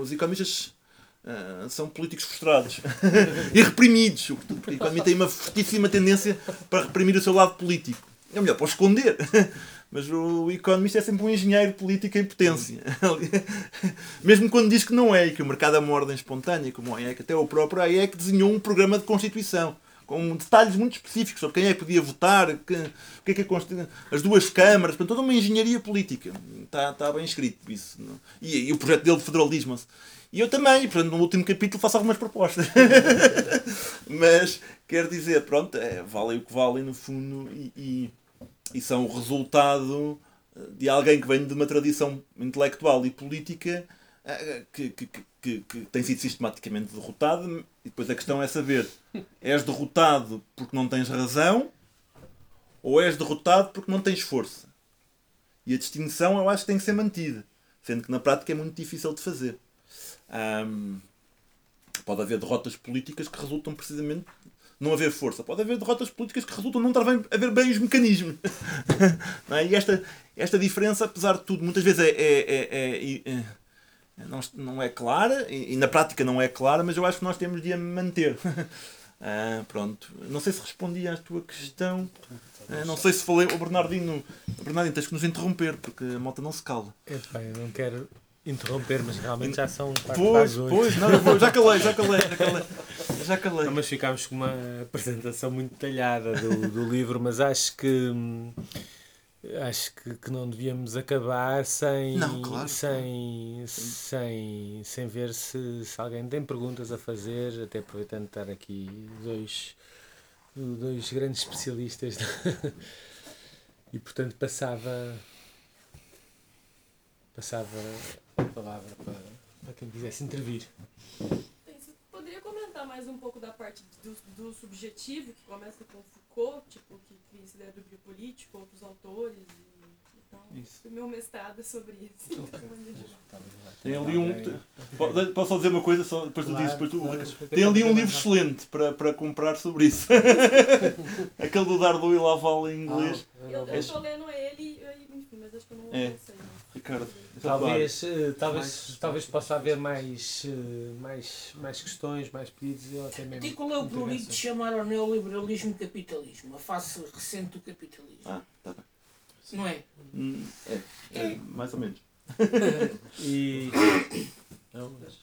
Os economistas Uh, são políticos frustrados e reprimidos, porque a economia tem uma fortíssima tendência para reprimir o seu lado político. É melhor para o esconder, mas o economista é sempre um engenheiro político em potência. Mesmo quando diz que não é, e que o mercado é uma ordem espontânea, como a IEC, até o próprio AEC desenhou um programa de constituição. Com detalhes muito específicos sobre quem é que podia votar, que, o que é que é as duas câmaras, portanto, toda uma engenharia política. Está, está bem escrito isso. E, e, o projeto dele de federalismo. E eu também, portanto, no último capítulo faço algumas propostas. Mas, quer dizer, pronto, é, valem o que valem no fundo e, e, e são o resultado de alguém que vem de uma tradição intelectual e política eh, que, que, que, que, tem sido sistematicamente derrotado. E depois a questão é saber: és derrotado porque não tens razão ou és derrotado porque não tens força? E a distinção eu acho que tem que ser mantida, sendo que na prática é muito difícil de fazer. Um, pode haver derrotas políticas que resultam precisamente não haver força. Pode haver derrotas políticas que resultam não estar bem, haver bem os mecanismos. é? E esta, esta diferença, apesar de tudo, muitas vezes é, é, é, é não, não é clara e, e, na prática não é clara, mas eu acho que nós temos de a manter. ah, pronto. Não sei se respondi à tua questão. Ah, não sei se falei. O Bernardino, Bernardino, tens que nos interromper porque a moto não se cala. É, bem, eu não quero interromper, mas realmente já são Pois, pois, não, já calei, já calei, já calei. Já calei. Não, mas ficámos com uma apresentação muito detalhada do, do livro, mas acho que. Acho que, que não devíamos acabar sem, não, claro. sem, sem, sem ver se, se alguém tem perguntas a fazer, até aproveitando estar aqui dois, dois grandes especialistas. e portanto passava passava a palavra para, para quem quisesse intervir. Poderia comentar mais um pouco da parte do, do subjetivo, que começa com Foucault, tipo, que cria essa ideia do biopolítico, outros autores. E, então, Isso. meu mestrado é sobre isso. Tem ali um. Posso só dizer uma coisa, só depois tu dizes, depois tu. Tem ali um livro excelente para, para comprar sobre isso. Aquele do Dardo e Laval em inglês. Ah, eu estou lendo ele, enfim, mas acho que eu não é. sei. Ricardo. Talvez, uh, talvez, mais, talvez possa haver mais, uh, mais, mais questões, mais pedidos ou até mesmo. E qual é o prurido de chamar ao neoliberalismo capitalismo? A face recente do capitalismo. Ah, tá bem. Não é? Hum, é, é, é, mais ou menos. e. Não, mas...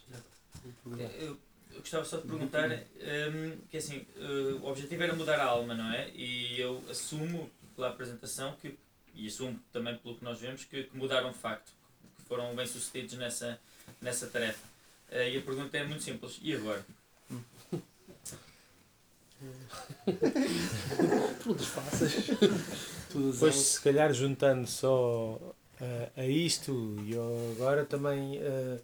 eu, eu gostava só de perguntar um, que assim, uh, o objetivo era mudar a alma, não é? E eu assumo pela apresentação que e assumo também pelo que nós vemos que, que mudaram de facto, foram bem sucedidos nessa, nessa tarefa. Uh, e a pergunta é muito simples: e agora? Perguntas fáceis. Pois, se calhar, juntando só uh, a isto e agora também, uh,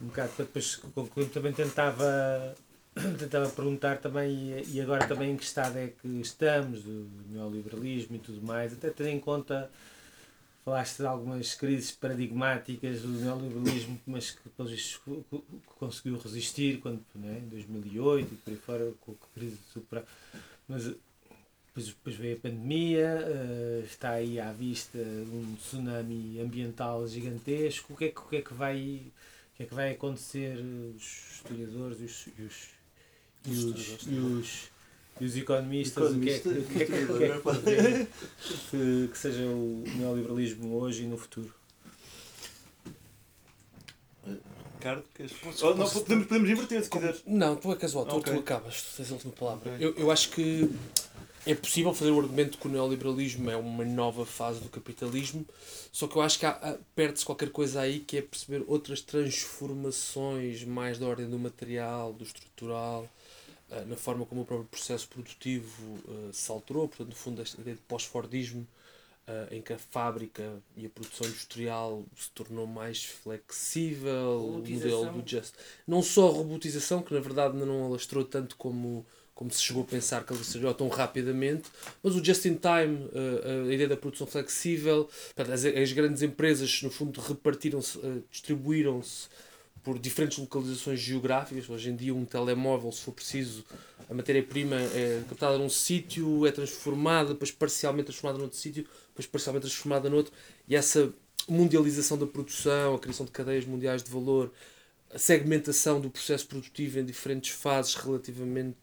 um bocado para depois concluir, também tentava tentava perguntar também, e agora também em que estado é que estamos, do neoliberalismo e tudo mais, até tendo em conta, falaste de algumas crises paradigmáticas do neoliberalismo, mas que pelo visto conseguiu resistir quando, né, em 2008 e por aí fora, com a crise super Mas depois, depois veio a pandemia, uh, está aí à vista um tsunami ambiental gigantesco. O que é que, o que, é que vai. O que é que vai acontecer os historiadores e os, e os e os, e os, e os economistas, o que é que, que, é que, que, que, que seja o neoliberalismo hoje e no futuro? Ricardo, queres... Oh, não, podemos, podemos inverter se quiseres. Não, tu é casual, tu, okay. tu acabas, tu tens a última palavra. Okay. Eu, eu acho que é possível fazer o argumento que o neoliberalismo é uma nova fase do capitalismo, só que eu acho que perde-se qualquer coisa aí que é perceber outras transformações mais da ordem do material, do estrutural, na forma como o próprio processo produtivo uh, se alterou, portanto, no fundo, esta ideia de pós-Fordismo, uh, em que a fábrica e a produção industrial se tornou mais flexível, o modelo do just. Não só a robotização, que na verdade não alastrou tanto como, como se chegou a pensar que alastrou tão rapidamente, mas o just in time, uh, a ideia da produção flexível, as, as grandes empresas, no fundo, repartiram-se, distribuíram-se por diferentes localizações geográficas. Hoje em dia, um telemóvel, se for preciso, a matéria-prima é captada num sítio, é transformada, depois parcialmente transformada noutro sítio, depois parcialmente transformada noutro. E essa mundialização da produção, a criação de cadeias mundiais de valor, a segmentação do processo produtivo em diferentes fases relativamente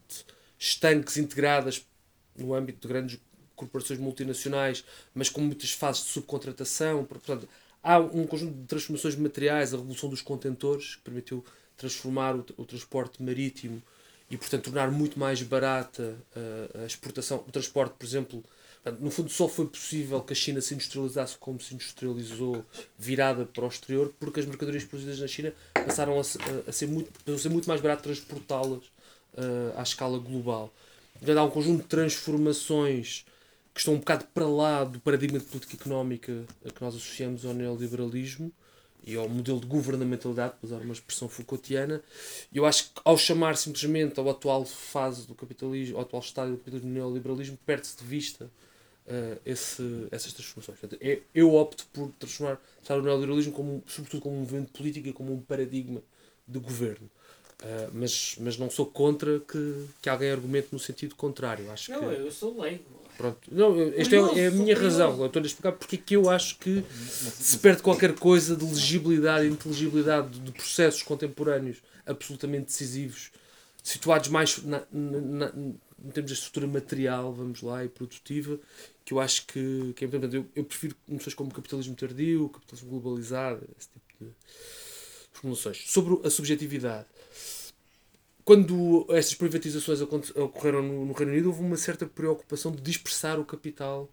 estanques, integradas no âmbito de grandes corporações multinacionais, mas com muitas fases de subcontratação. Portanto, Há um conjunto de transformações materiais, a revolução dos contentores, que permitiu transformar o, o transporte marítimo e, portanto, tornar muito mais barata uh, a exportação, o transporte, por exemplo. No fundo, só foi possível que a China se industrializasse como se industrializou, virada para o exterior, porque as mercadorias produzidas na China passaram a, a, ser, muito, a ser muito mais barato transportá-las uh, à escala global. Portanto, há um conjunto de transformações que estão um bocado para lá do paradigma de política económica que nós associamos ao neoliberalismo e ao modelo de governamentalidade, para usar uma expressão Foucaultiana, eu acho que ao chamar simplesmente ao atual fase do capitalismo, ao atual estádio do capitalismo neoliberalismo, perde-se de vista uh, esse, essas transformações. Portanto, é, eu opto por transformar, o neoliberalismo como, sobretudo como um movimento político e como um paradigma de governo. Uh, mas, mas não sou contra que, que alguém argumente no sentido contrário. Acho não, que... eu sou leigo. Pronto. Não, esta é, é, a minha razão. Eu estou a explicar porque é que eu acho que se perde qualquer coisa de legibilidade e inteligibilidade de processos contemporâneos absolutamente decisivos, situados mais na, na, na, em termos de estrutura material, vamos lá, e produtiva, que eu acho que, que é importante. Eu, eu prefiro noções como capitalismo tardio, capitalismo globalizado, esse tipo de formulações. Sobre a subjetividade quando estas privatizações ocorreram no, no, Reino Unido, houve uma certa preocupação de dispersar o capital,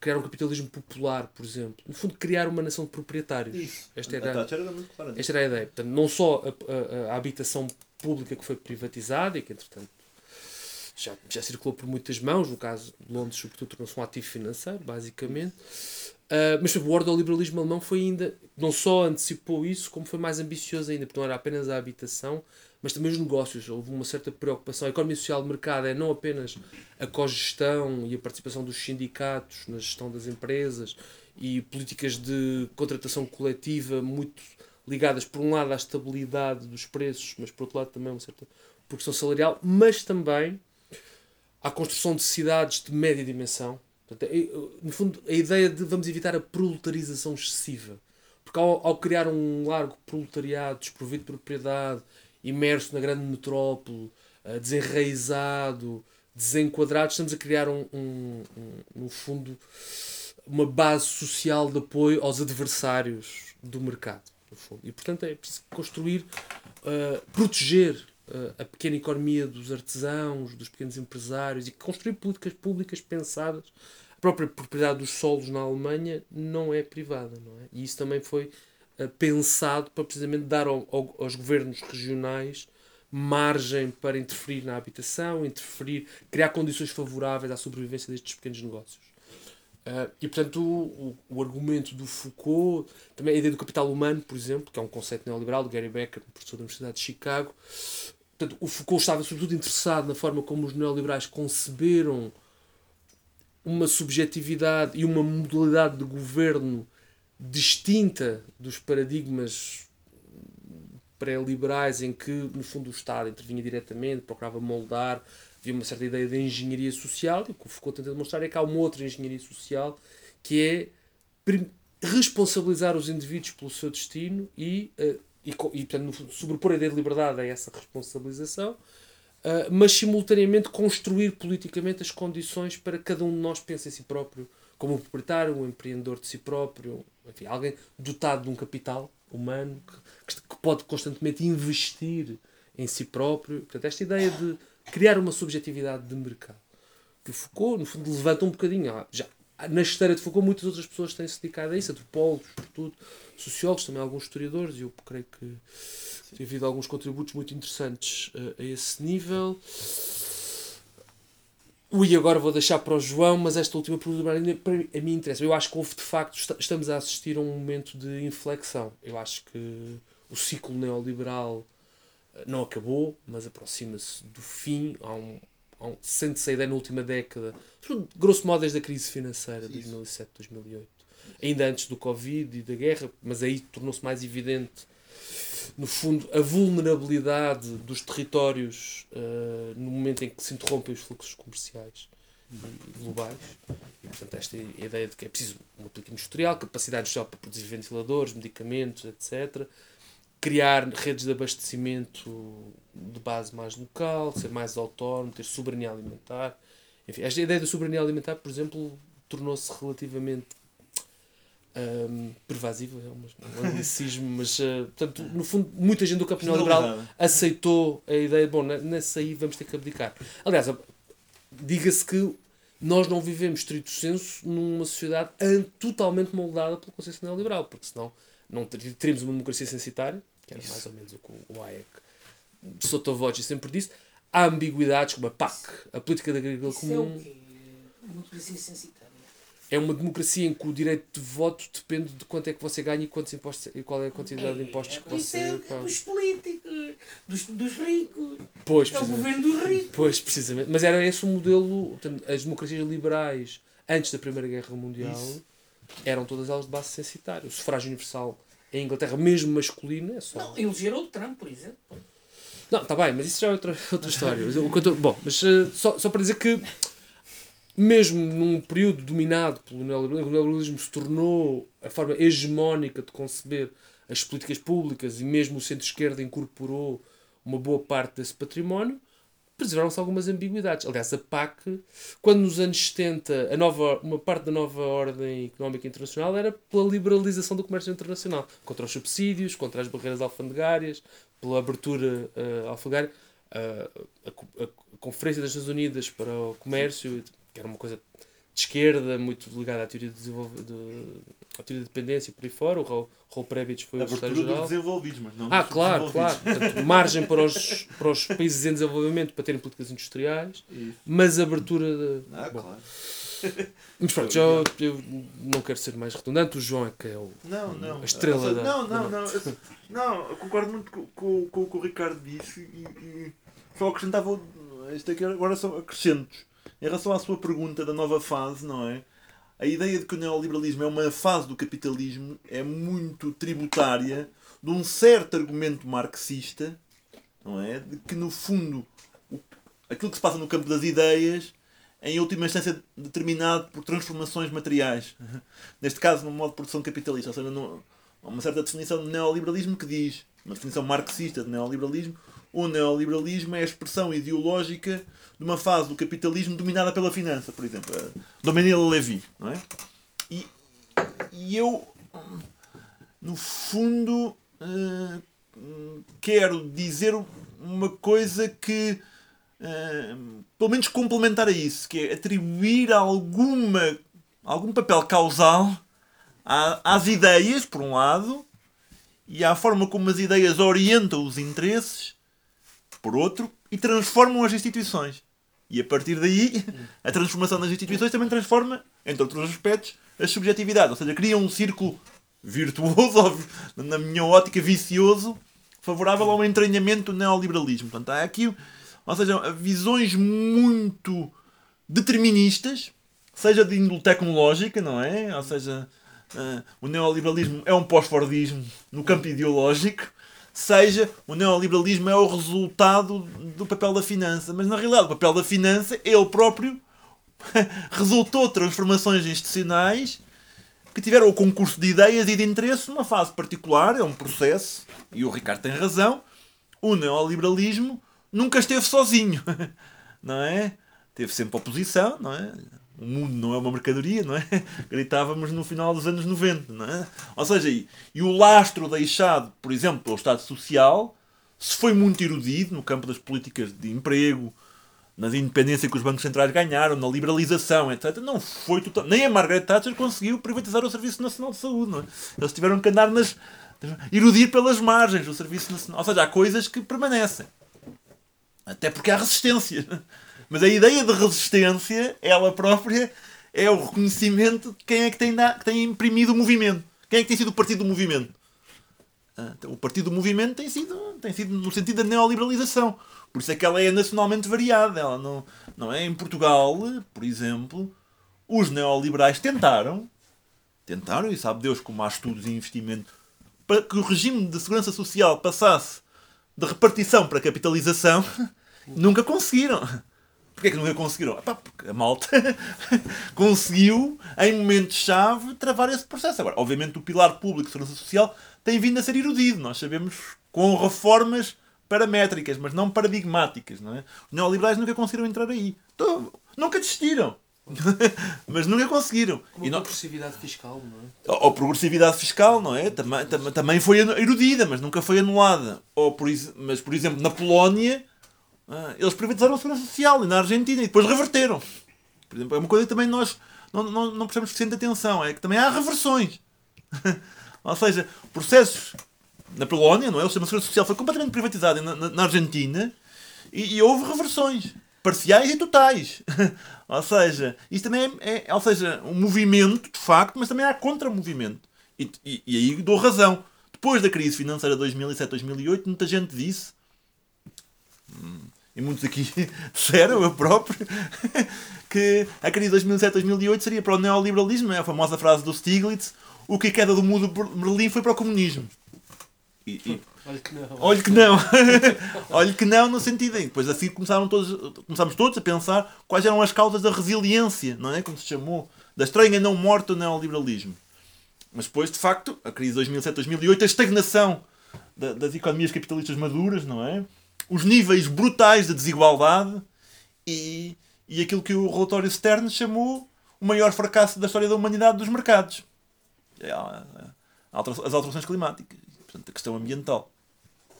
criar um capitalismo popular, por exemplo. No fundo, criar uma nação de proprietários. Isso. Esta era, a era muito clara esta era a ideia. Portanto, não só a, a, a, habitação pública que foi privatizada e que, entretanto, já, já circulou por muitas mãos, no caso de Londres, sobretudo, tornou-se um ativo financeiro, basicamente. Uh, mas o ordoliberalismo alemão foi ainda, não só antecipou isso, como foi mais ambicioso ainda, porque não era apenas a habitação, mas também os negócios. Houve uma certa preocupação. A economia social de mercado é não apenas a cogestão e a participação dos sindicatos na gestão das empresas e políticas de contratação coletiva muito ligadas, por um lado, à estabilidade dos preços, mas por outro lado também uma certa progressão salarial, mas também à construção de cidades de média dimensão. Portanto, é, no fundo, a ideia de vamos evitar a proletarização excessiva. Porque ao, ao criar um largo proletariado desprovido de propriedade imerso na grande metrópole, uh, desenraizado, desenquadrado, estamos a criar um, um, um, no fundo uma base social de apoio aos adversários do mercado. E portanto é preciso construir, uh, proteger uh, a pequena economia dos artesãos, dos pequenos empresários e construir políticas públicas pensadas. A própria propriedade dos solos na Alemanha não é privada, não é? E isso também foi pensado para precisamente dar ao, ao, aos governos regionais margem para interferir na habitação, interferir, criar condições favoráveis à sobrevivência destes pequenos negócios. Uh, e portanto o, o, o, argumento do Foucault, também a ideia do capital humano, por exemplo, que é um conceito neoliberal do Gary Becker, professor da Universidade de Chicago. Portanto, o Foucault estava sobretudo interessado na forma como os neoliberais conceberam uma subjetividade e uma modalidade de governo distinta dos paradigmas pré-liberais em que, no fundo, o Estado intervinha diretamente, procurava moldar, havia uma certa ideia de engenharia social, e o que o Foucault tenta demonstrar é que há uma outra engenharia social que é responsabilizar os indivíduos pelo seu destino e, uh, e, e portanto, sobrepor a ideia de liberdade a essa responsabilização, uh, mas simultaneamente construir politicamente as condições para cada um de nós pense em si próprio como um proprietário, um empreendedor de si próprio, enfim, alguém dotado de um capital humano que, que pode constantemente investir em si próprio. Portanto, esta ideia de criar uma subjetividade de mercado que Foucault, no fundo, levanta um bocadinho. Ah, já, na esteira de Foucault, muitas outras pessoas têm-se dedicado a isso, antropólogos, sobretudo, sociólogos, também alguns historiadores, e eu creio que tem havido alguns contributos muito interessantes uh, a esse nível. Ui, agora vou deixar para o João, mas esta última pergunta para mim interessa. Eu acho que houve de facto, estamos a assistir a um momento de inflexão. Eu acho que o ciclo neoliberal eh, não acabou, mas aproxima-se do fim. Há um, há um, Sente-se a ideia na última década, grosso modo desde a crise financeira de 2007, 2008. Ainda antes do Covid e da guerra, mas aí tornou-se mais evidente no fundo, a vulnerabilidade dos territórios uh, no momento em que se interrompem os fluxos comerciais globais. E, portanto, esta ideia de que é preciso uma política industrial, capacidade industrial para produzir ventiladores, medicamentos, etc. Criar redes de abastecimento de base mais local, ser mais autónomo, ter soberania alimentar. Enfim, esta ideia da soberania alimentar, por exemplo, tornou-se relativamente um, pervasiva, é um anglicismo, mas uh, portanto, no fundo, muita gente do campo neoliberal aceitou a ideia de bom, nessa aí vamos ter que abdicar. Aliás, diga-se que nós não vivemos, estrito senso, numa sociedade totalmente moldada pelo conceito neoliberal, porque senão não teríamos uma democracia censitária, que era mais ou menos o que o Hayek Sotovoce sempre disse. Há ambiguidades como a PAC, a Política da Agricultura Comum. É o quê? Democracia censitária é uma democracia em que o direito de voto depende de quanto é que você ganha e quantos impostos e qual é a quantidade de impostos é, que você é, paga. Dos políticos, dos, dos ricos. Pois, é o governo dos ricos. Pois, precisamente. Mas era esse o modelo. As democracias liberais antes da Primeira Guerra Mundial Isso. eram todas elas de base censitária. O sufrágio universal em Inglaterra, mesmo masculino, é só. Não, elegeram o Trump, por exemplo. Não, está bem, mas isso já é outra, outra história. Bom, mas uh, só, só para dizer que mesmo num período dominado pelo neoliberalismo, o neoliberalismo se tornou a forma hegemónica de conceber as políticas públicas e mesmo o centro-esquerda incorporou uma boa parte desse património, preservaram-se algumas ambiguidades. Aliás, a PAC, quando nos anos 70, a nova, uma parte da nova ordem económica internacional era pela liberalização do comércio internacional, contra os subsídios, contra as barreiras alfandegárias, pela abertura uh, alfandegária. Uh, a, a, a, Conferência das Nações Unidas para o Comércio que era uma coisa de esquerda, muito ligada à teoria de, de, à teoria de dependência por aí fora. O Raul, Raul Prebic foi o secretário-geral. desenvolvidos, mas não Ah, claro, claro. Portanto, margem para os, para os países em desenvolvimento para terem políticas industriais, Isso. mas abertura de... Ah, Bom. claro. Mas pronto, já, eu não quero ser mais redundante, o João é que é o, não, não. a estrela da. Não, não, não. Não, não eu concordo muito com, com, com o que o Ricardo disse e, e só acrescentava. Isto aqui agora são acrescentos em relação à sua pergunta da nova fase, não é? A ideia de que o neoliberalismo é uma fase do capitalismo é muito tributária de um certo argumento marxista, não é? De que, no fundo, aquilo que se passa no campo das ideias é, em última instância, determinado por transformações materiais. Neste caso, no modo de produção capitalista. Ou seja, há uma certa definição de neoliberalismo que diz, uma definição marxista de neoliberalismo, o neoliberalismo é a expressão ideológica de uma fase do capitalismo dominada pela finança, por exemplo. Dominiel Levy, não é? E, e eu, no fundo, uh, quero dizer uma coisa que, uh, pelo menos complementar a isso, que é atribuir alguma, algum papel causal às ideias, por um lado, e à forma como as ideias orientam os interesses, por outro, e transformam as instituições. E a partir daí, a transformação das instituições também transforma, entre outros aspectos, a subjetividade. Ou seja, cria um círculo virtuoso, na minha ótica, vicioso, favorável ao entranhamento do neoliberalismo. Portanto, há aqui, ou seja, visões muito deterministas, seja de índole tecnológica, não é? Ou seja, uh, o neoliberalismo é um pós-fordismo no campo ideológico, seja o neoliberalismo é o resultado do papel da finança. Mas na realidade, o papel da finança, ele próprio, resultou de transformações institucionais que tiveram o concurso de ideias e de interesse numa fase particular, é um processo, e o Ricardo tem razão, o neoliberalismo nunca esteve sozinho, não é? Teve sempre oposição, não é? O mundo não é uma mercadoria, não é? Gritávamos no final dos anos 90, não é? Ou seja, e, e o lastro deixado, por exemplo, pelo Estado Social, se foi muito erudido no campo das políticas de emprego, na independência que os bancos centrais ganharam, na liberalização, etc. Não foi total... Nem a Margaret Thatcher conseguiu privatizar o Serviço Nacional de Saúde, não é? Eles tiveram que andar nas. erudir pelas margens do Serviço Nacional. Ou seja, há coisas que permanecem. Até porque há resistência. Mas a ideia de resistência, ela própria, é o reconhecimento de quem é que tem, que tem imprimido o movimento. Quem é que tem sido o partido do movimento? Ah, então, o partido do movimento tem sido, tem sido no sentido da neoliberalização. Por isso é que ela é nacionalmente variada. Ela não, não é? Em Portugal, por exemplo, os neoliberais tentaram, tentaram, e sabe Deus como há estudos e investimento, para que o regime de segurança social passasse de repartição para capitalização, nunca conseguiram. Porquê é que nunca conseguiram? Epá, porque a malta conseguiu, em momentos-chave, travar esse processo. Agora, obviamente, o pilar público de segurança social tem vindo a ser erudido. Nós sabemos com reformas paramétricas, mas não paradigmáticas. Não é? Os neoliberais nunca conseguiram entrar aí. Então, nunca desistiram. mas nunca conseguiram. Como E não- progressividade fiscal, não é? ou progressividade fiscal, não é? Também, tam- também foi erudida, mas nunca foi anulada. Ou por, mas, por exemplo, na Polónia, eles privatizaram a segurança social na Argentina e depois reverteram. Por exemplo, é uma coisa que também nós não, não, não prestamos suficiente atenção, é que também há reversões. Ou seja, processos na Polónia, não é? O sistema de segurança social foi completamente privatizado na, na- na Argentina e, e houve reversões parciais e totais. ou seja, isto também é, é- ou seja, um movimento de facto, mas também há contra-movimento. E, e, e aí dou razão. Depois da crise financeira de 2007-2008, muita gente disse, hum, e muitos aqui disseram, eu próprio, que a crise de 2007-2008 seria para o neoliberalismo, não é? a famosa frase do Stiglitz, o que a queda do muro de Berlim foi para o comunismo. E- e, Olha que não. Olhe que não. Olhe que não no sentido em que depois assim começaram todos, começámos todos a pensar quais eram as causas da resiliência, não é? Como se chamou, da estranha não morte do neoliberalismo. Mas depois, de facto, a crise de 2007-2008, a estagnação da- das economias capitalistas maduras, não é? Os níveis brutais de desigualdade e, e aquilo que o relatório Stern chamou o maior fracasso da história da humanidade dos mercados. É, a- altera- as alterações climáticas, portanto, a questão ambiental.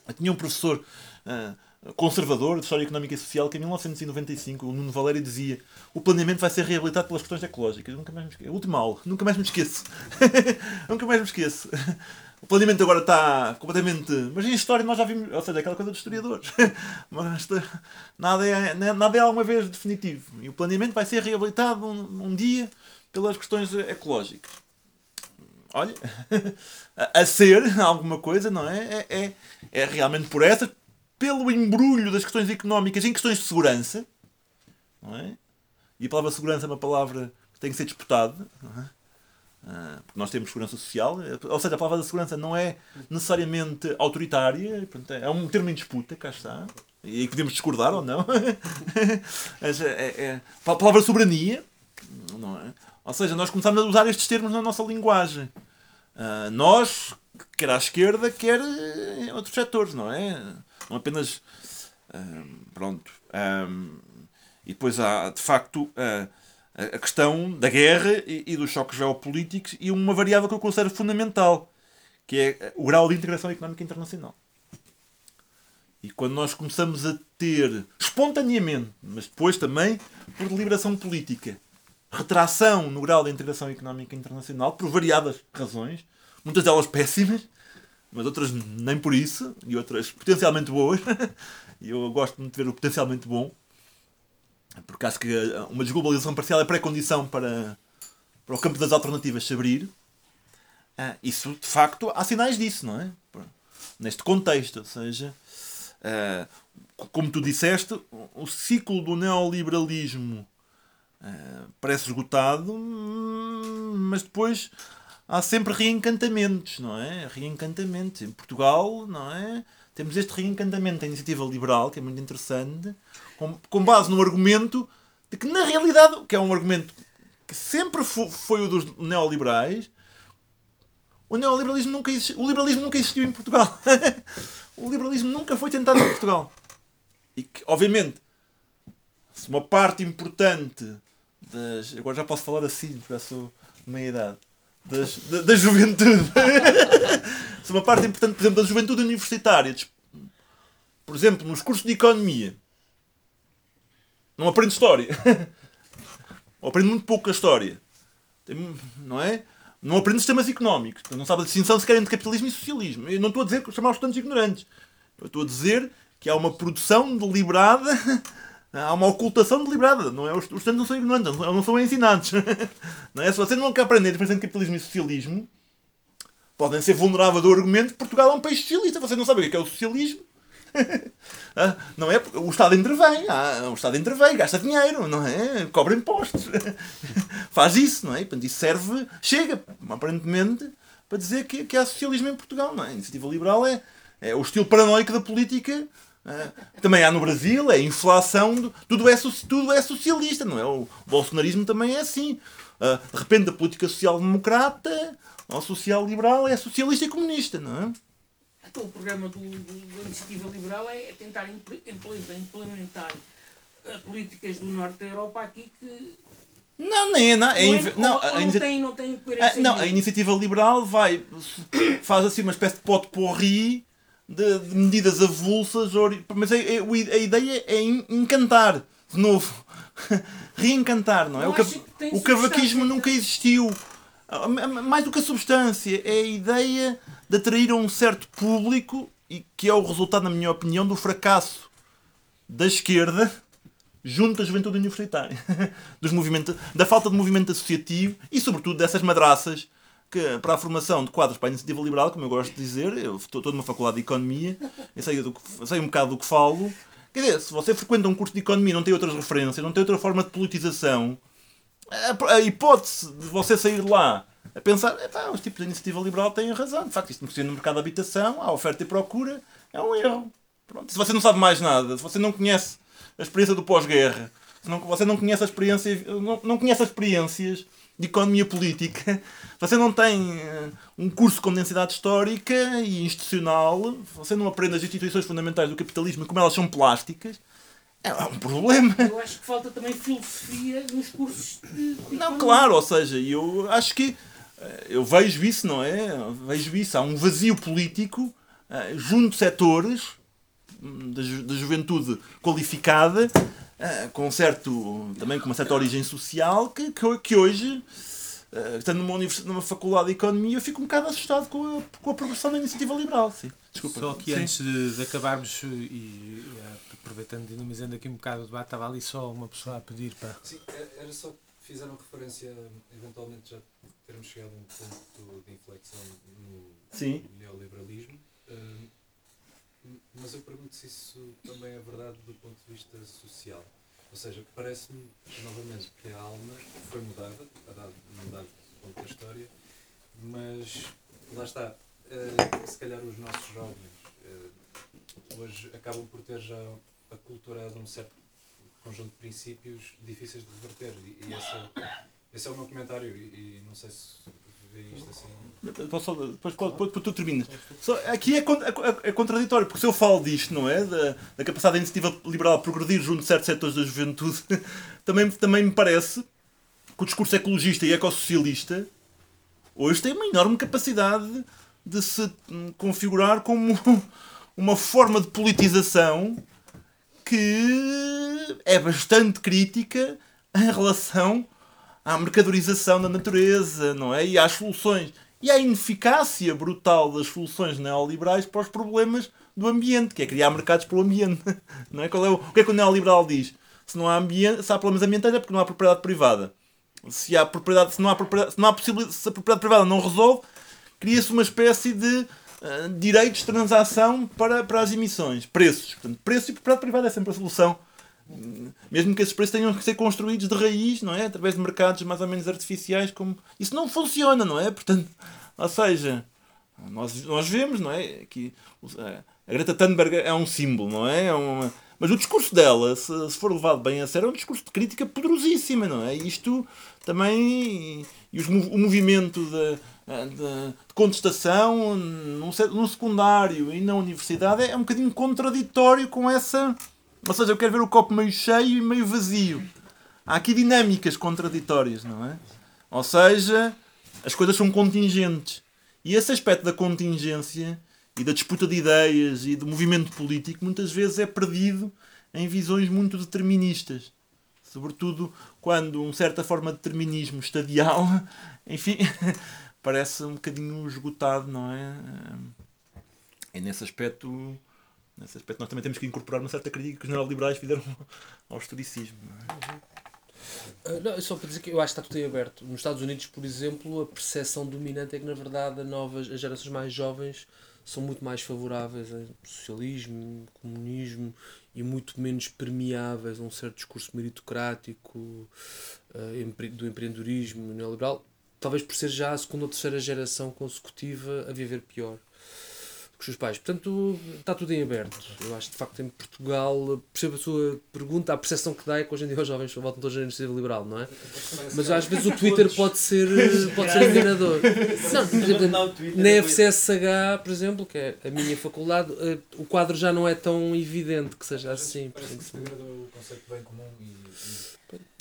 Eu tinha um professor ah, conservador de História Económica e Social que em 1995, o Nuno Valério, dizia o planeamento vai ser reabilitado pelas questões ecológicas. Eu nunca mais me esqueço. Última aula. Nunca mais me esqueço. nunca mais me esqueço. O planeamento agora está completamente... Mas em História nós já vimos... Ou seja, aquela coisa dos historiadores. Mas eh, nada é, nada é alguma vez definitivo. E o planeamento vai ser reabilitado um, um dia pelas questões ecológicas. Olha, a ser alguma coisa, não é? É, é, é realmente por essa, pelo embrulho das questões económicas em questões de segurança, não é? E a palavra segurança é uma palavra que tem que ser disputada, não é? Ah, porque nós temos segurança social, ou seja, a palavra da segurança não é necessariamente autoritária, é um termo em disputa, cá está, e podemos discordar ou não. Mas é, é, a palavra soberania, não é? Ou seja, nós começamos a usar estes termos na nossa linguagem. Ah, nós, quer à esquerda, quer em outros setores, não é? Não apenas. ah, pronto. e depois há, de facto, a questão da guerra e, dos choques geopolíticos e uma variável que eu considero fundamental, que é o grau de integração económica internacional. E quando nós começamos a ter, espontaneamente, mas depois também por deliberação política, retração no grau de integração económica internacional, por variadas razões, muitas delas péssimas, mas outras nem por isso, e outras potencialmente boas. E eu gosto muito de ver o potencialmente bom, porque acho que eh, uma desglobalização parcial é pré-condição para, para o campo das alternativas se abrir. Ah, isso, de facto, há sinais disso, não é? Neste contexto, ou seja, ah, como tu disseste, o- ciclo do neoliberalismo parece esgotado, hum, mas depois há sempre reencantamentos, não é? Reencantamentos. Em Portugal, não é? Temos este reencantamento da iniciativa liberal, que é muito interessante, com, com base no argumento de que, na realidade, que é um argumento que sempre fo- foi o dos neoliberais, o neoliberalismo nunca existiu, o liberalismo nunca existiu em Portugal. o liberalismo nunca foi tentado em Portugal. E que, obviamente, se uma parte importante das. Agora já posso falar assim, já sou de meia idade. Das, da, da juventude. se uma parte importante, por exemplo, da juventude universitária, por exemplo, nos cursos de economia, não aprende história. Ou aprende muito pouco a história. Tem- não é? Não aprende sistemas económicos. Não sabe a distinção sequer entre capitalismo e socialismo. Eu não estou a dizer que chamar os estudantes ignorantes. Eu estou a dizer que há uma produção deliberada, há uma ocultação deliberada. Não é? Os estudantes não são ignorantes, não não são ensinados. Não é? Se você não quer aprender a diferença entre capitalismo e socialismo, podem ser vulneráveis ao argumento que Portugal é um país socialista. Você não sabe o que é o socialismo. Ah, não é? O Estado intervém, ah, o Estado intervém, gasta dinheiro, não é? Cobra impostos, faz isso, não é? Portanto, isso serve, chega, aparentemente, para dizer que, que há socialismo em Portugal, não é? A iniciativa liberal é, é o estilo paranoico da política, ah, também há no Brasil, é inflação, do- tudo é, tudo é socialista, não é? O bolsonarismo também é assim. De repente, a política social-democrata ou social-liberal é socialista e comunista, não é? Então, o programa do, do- da Iniciativa Liberal é, é tentar impl- impl- implementar eh, políticas do norte da Europa aqui que Não, nem é nada. É não, é, não, a não, tem, não tem Ah, coerência não, a iniciativa liberal vai, faz assim uma espécie de pote porri de, de medidas avulsas, mas a, a- a ideia é en- encantar, de novo. Reencantar, não é? O, cavaquismo substância. nunca existiu. Ah, ma- ma- Mais do que a substância, é a ideia de atrair a um certo público e que é o resultado, na minha opinião, do fracasso da esquerda junto à juventude universitária, dos movimentos, da falta de movimento associativo e, sobretudo, dessas madraças que, para a formação de quadros para a iniciativa liberal, como eu gosto de dizer, eu estou numa faculdade de economia, eu sei, do que- sei um bocado do que falo. Quer dizer, se você frequenta um curso de economia não tem outras referências, não tem outra forma de politização, a, hipótese de você sair de lá a pensar, "Epá, os tipos de iniciativa liberal têm razão, de facto, isto funciona no mercado de habitação, há oferta e procura, é um erro. Pronto. Se você não sabe mais nada, se você não conhece a experiência do pós-guerra, se não, você não conhece, a experiência, não, não conhece as experiências de economia política, você não tem eh, um curso com densidade histórica e institucional, você não aprende as instituições fundamentais do capitalismo e como elas são plásticas, é um problema. Eu acho que falta também filosofia nos cursos de. de Não, claro, ou seja, eu acho que eh, eu vejo isso, não é? Vejo isso. Há um vazio político eh, junto de setores hum, da, ju- da juventude qualificada, eh, com certo, também com uma certa origem social, que, que, ho- que hoje, estando numa, universidade, numa faculdade de economia, eu fico um bocado assustado com a, com a progressão da iniciativa liberal. Sim. Desculpa. Só que Sim. antes de, de acabarmos, e eh, aproveitando e dinamizando aqui um bocado o debate, estava ali só uma pessoa a pedir para. Sim, é- era só que fizeram referência, eventualmente já termos chegado a um ponto de inflexão no Sim. neoliberalismo, hum, mas eu pergunto se isso também é verdade do ponto de vista social. Ou seja, parece-me, novamente, que a alma foi mudada, a dado, num dado ponto da história, mas lá está, eh, se calhar os nossos jovens eh, hoje acabam por ter já aculturado um certo conjunto de princípios difíceis de reverter. E, e esse, é, esse é o meu comentário, e, e não sei se vê isto assim. Posso só- depois, depois, tu terminas. Só, aqui é, con- é- é contraditório, porque se eu falo disto, não é? Da, da capacidade da iniciativa liberal progredir junto de certos setores da juventude, também, também me parece que o discurso ecologista e ecossocialista hoje tem uma enorme capacidade de se hum, configurar como uma forma de politização que é bastante crítica em relação à mercadorização da natureza, não é? E às soluções. E à ineficácia brutal das soluções neoliberais para os problemas do ambiente, que é criar mercados para o ambiente. Não é? Qual é o, o que é que o neoliberal diz? Se não há ambiente, se há problemas ambientais é porque não há propriedade privada. Se há propriedade, se não há propriedade, se não há se a propriedade privada não resolve, cria-se uma espécie de ah, direitos de transação para, para as emissões, preços. Portanto, preço e propriedade privada é sempre a solução. Mesmo que esses preços tenham que ser construídos de raiz, não é? Através de mercados mais ou menos artificiais, como isso não funciona, não é? Portanto, ou seja, nós, nós vemos, não é? Que a Greta Thunberg é um símbolo, não é? é uma... Mas o discurso dela, se, se for levado bem a sério, é um discurso de crítica poderosíssima, não é? Isto também. E os, o movimento de, de- de contestação se- no secundário e na universidade é um bocadinho contraditório com essa. Ou seja, eu quero ver o copo meio cheio e meio vazio. Há aqui dinâmicas contraditórias, não é? Ou seja, as coisas são contingentes. E esse aspecto da contingência e da disputa de ideias e do movimento político muitas vezes é perdido em visões muito deterministas. Sobretudo quando uma certa forma de determinismo estadial, enfim, parece um bocadinho esgotado, não é? E nesse aspecto, nesse aspecto nós também temos que incorporar uma certa crítica que os neoliberais fizeram ao historicismo. Não é? Ah, não, só para dizer que eu acho que está tudo em aberto. Nos Estados Unidos, por exemplo, a percepção dominante é que, na verdade, novas, as gerações mais jovens são muito mais favoráveis ao socialismo, comunismo e muito menos permeáveis a um certo discurso meritocrático ah, do empreendedorismo neoliberal, talvez por ser já a segunda ou terceira geração consecutiva a viver pior. com os seus pais. Portanto, está tudo em aberto. Eu acho que de facto em Portugal, percebo a sua pergunta, a percepção que dá é que hoje em dia os jovens votam todos na iniciativa liberal, não é? Mas às vezes o Twitter pode ser, pode ser enganador. Não, por exemplo, Não, o Twitter na FCSH, por exemplo, que é a minha faculdade, eh, o quadro já não é tão evidente que seja assim. Parece que se o conceito de bem comum e,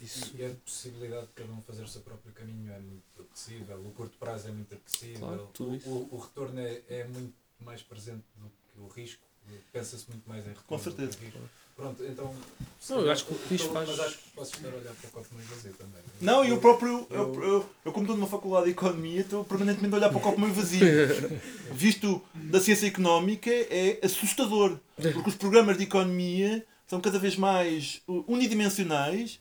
Isso. e a possibilidade de cada um fazer o seu próprio caminho é muito apetecível, o curto prazo é muito apetecível, Claro, o, o, o retorno é, é muito mais presente do que o risco, pensa-se muito mais em retorno. Com do que certeza. risco. Pronto, então. Não, eu acho que o risco estou- faz- Mas acho que posso estar a olhar para o copo meio vazio também. Não, e o próprio. Eu, Eu- eu, eu, como estou numa faculdade de economia, estou permanentemente a olhar para o copo meio vazio. Visto da ciência económica, é assustador. Porque os programas de economia são cada vez mais unidimensionais.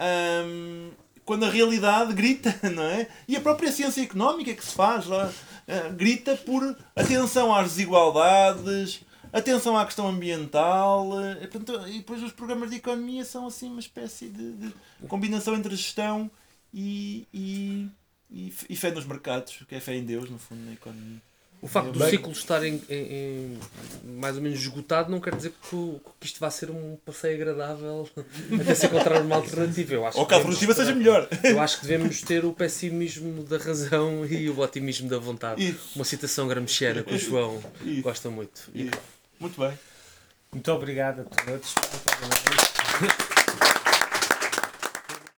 Hum, quando a realidade grita, não é? E a própria ciência económica que se faz lá uh, grita por atenção às desigualdades, atenção à questão ambiental. uh, e, portanto, e depois os programas de economia são assim uma espécie de, de combinação entre gestão e, e, e fé nos mercados, que é fé em Deus, no fundo, na economia. O facto do ciclo estar em, em- em mais ou menos esgotado não quer dizer que, que isto vá ser um passeio agradável até se encontrar uma alternativa. Eu acho Ou que a alternativa seja melhor. Eu acho que devemos ter o pessimismo da razão e o otimismo da vontade. Isso, Uma citação gramsciana que o João isso, gosta muito. Isso. Muito bem. Muito obrigado a todos.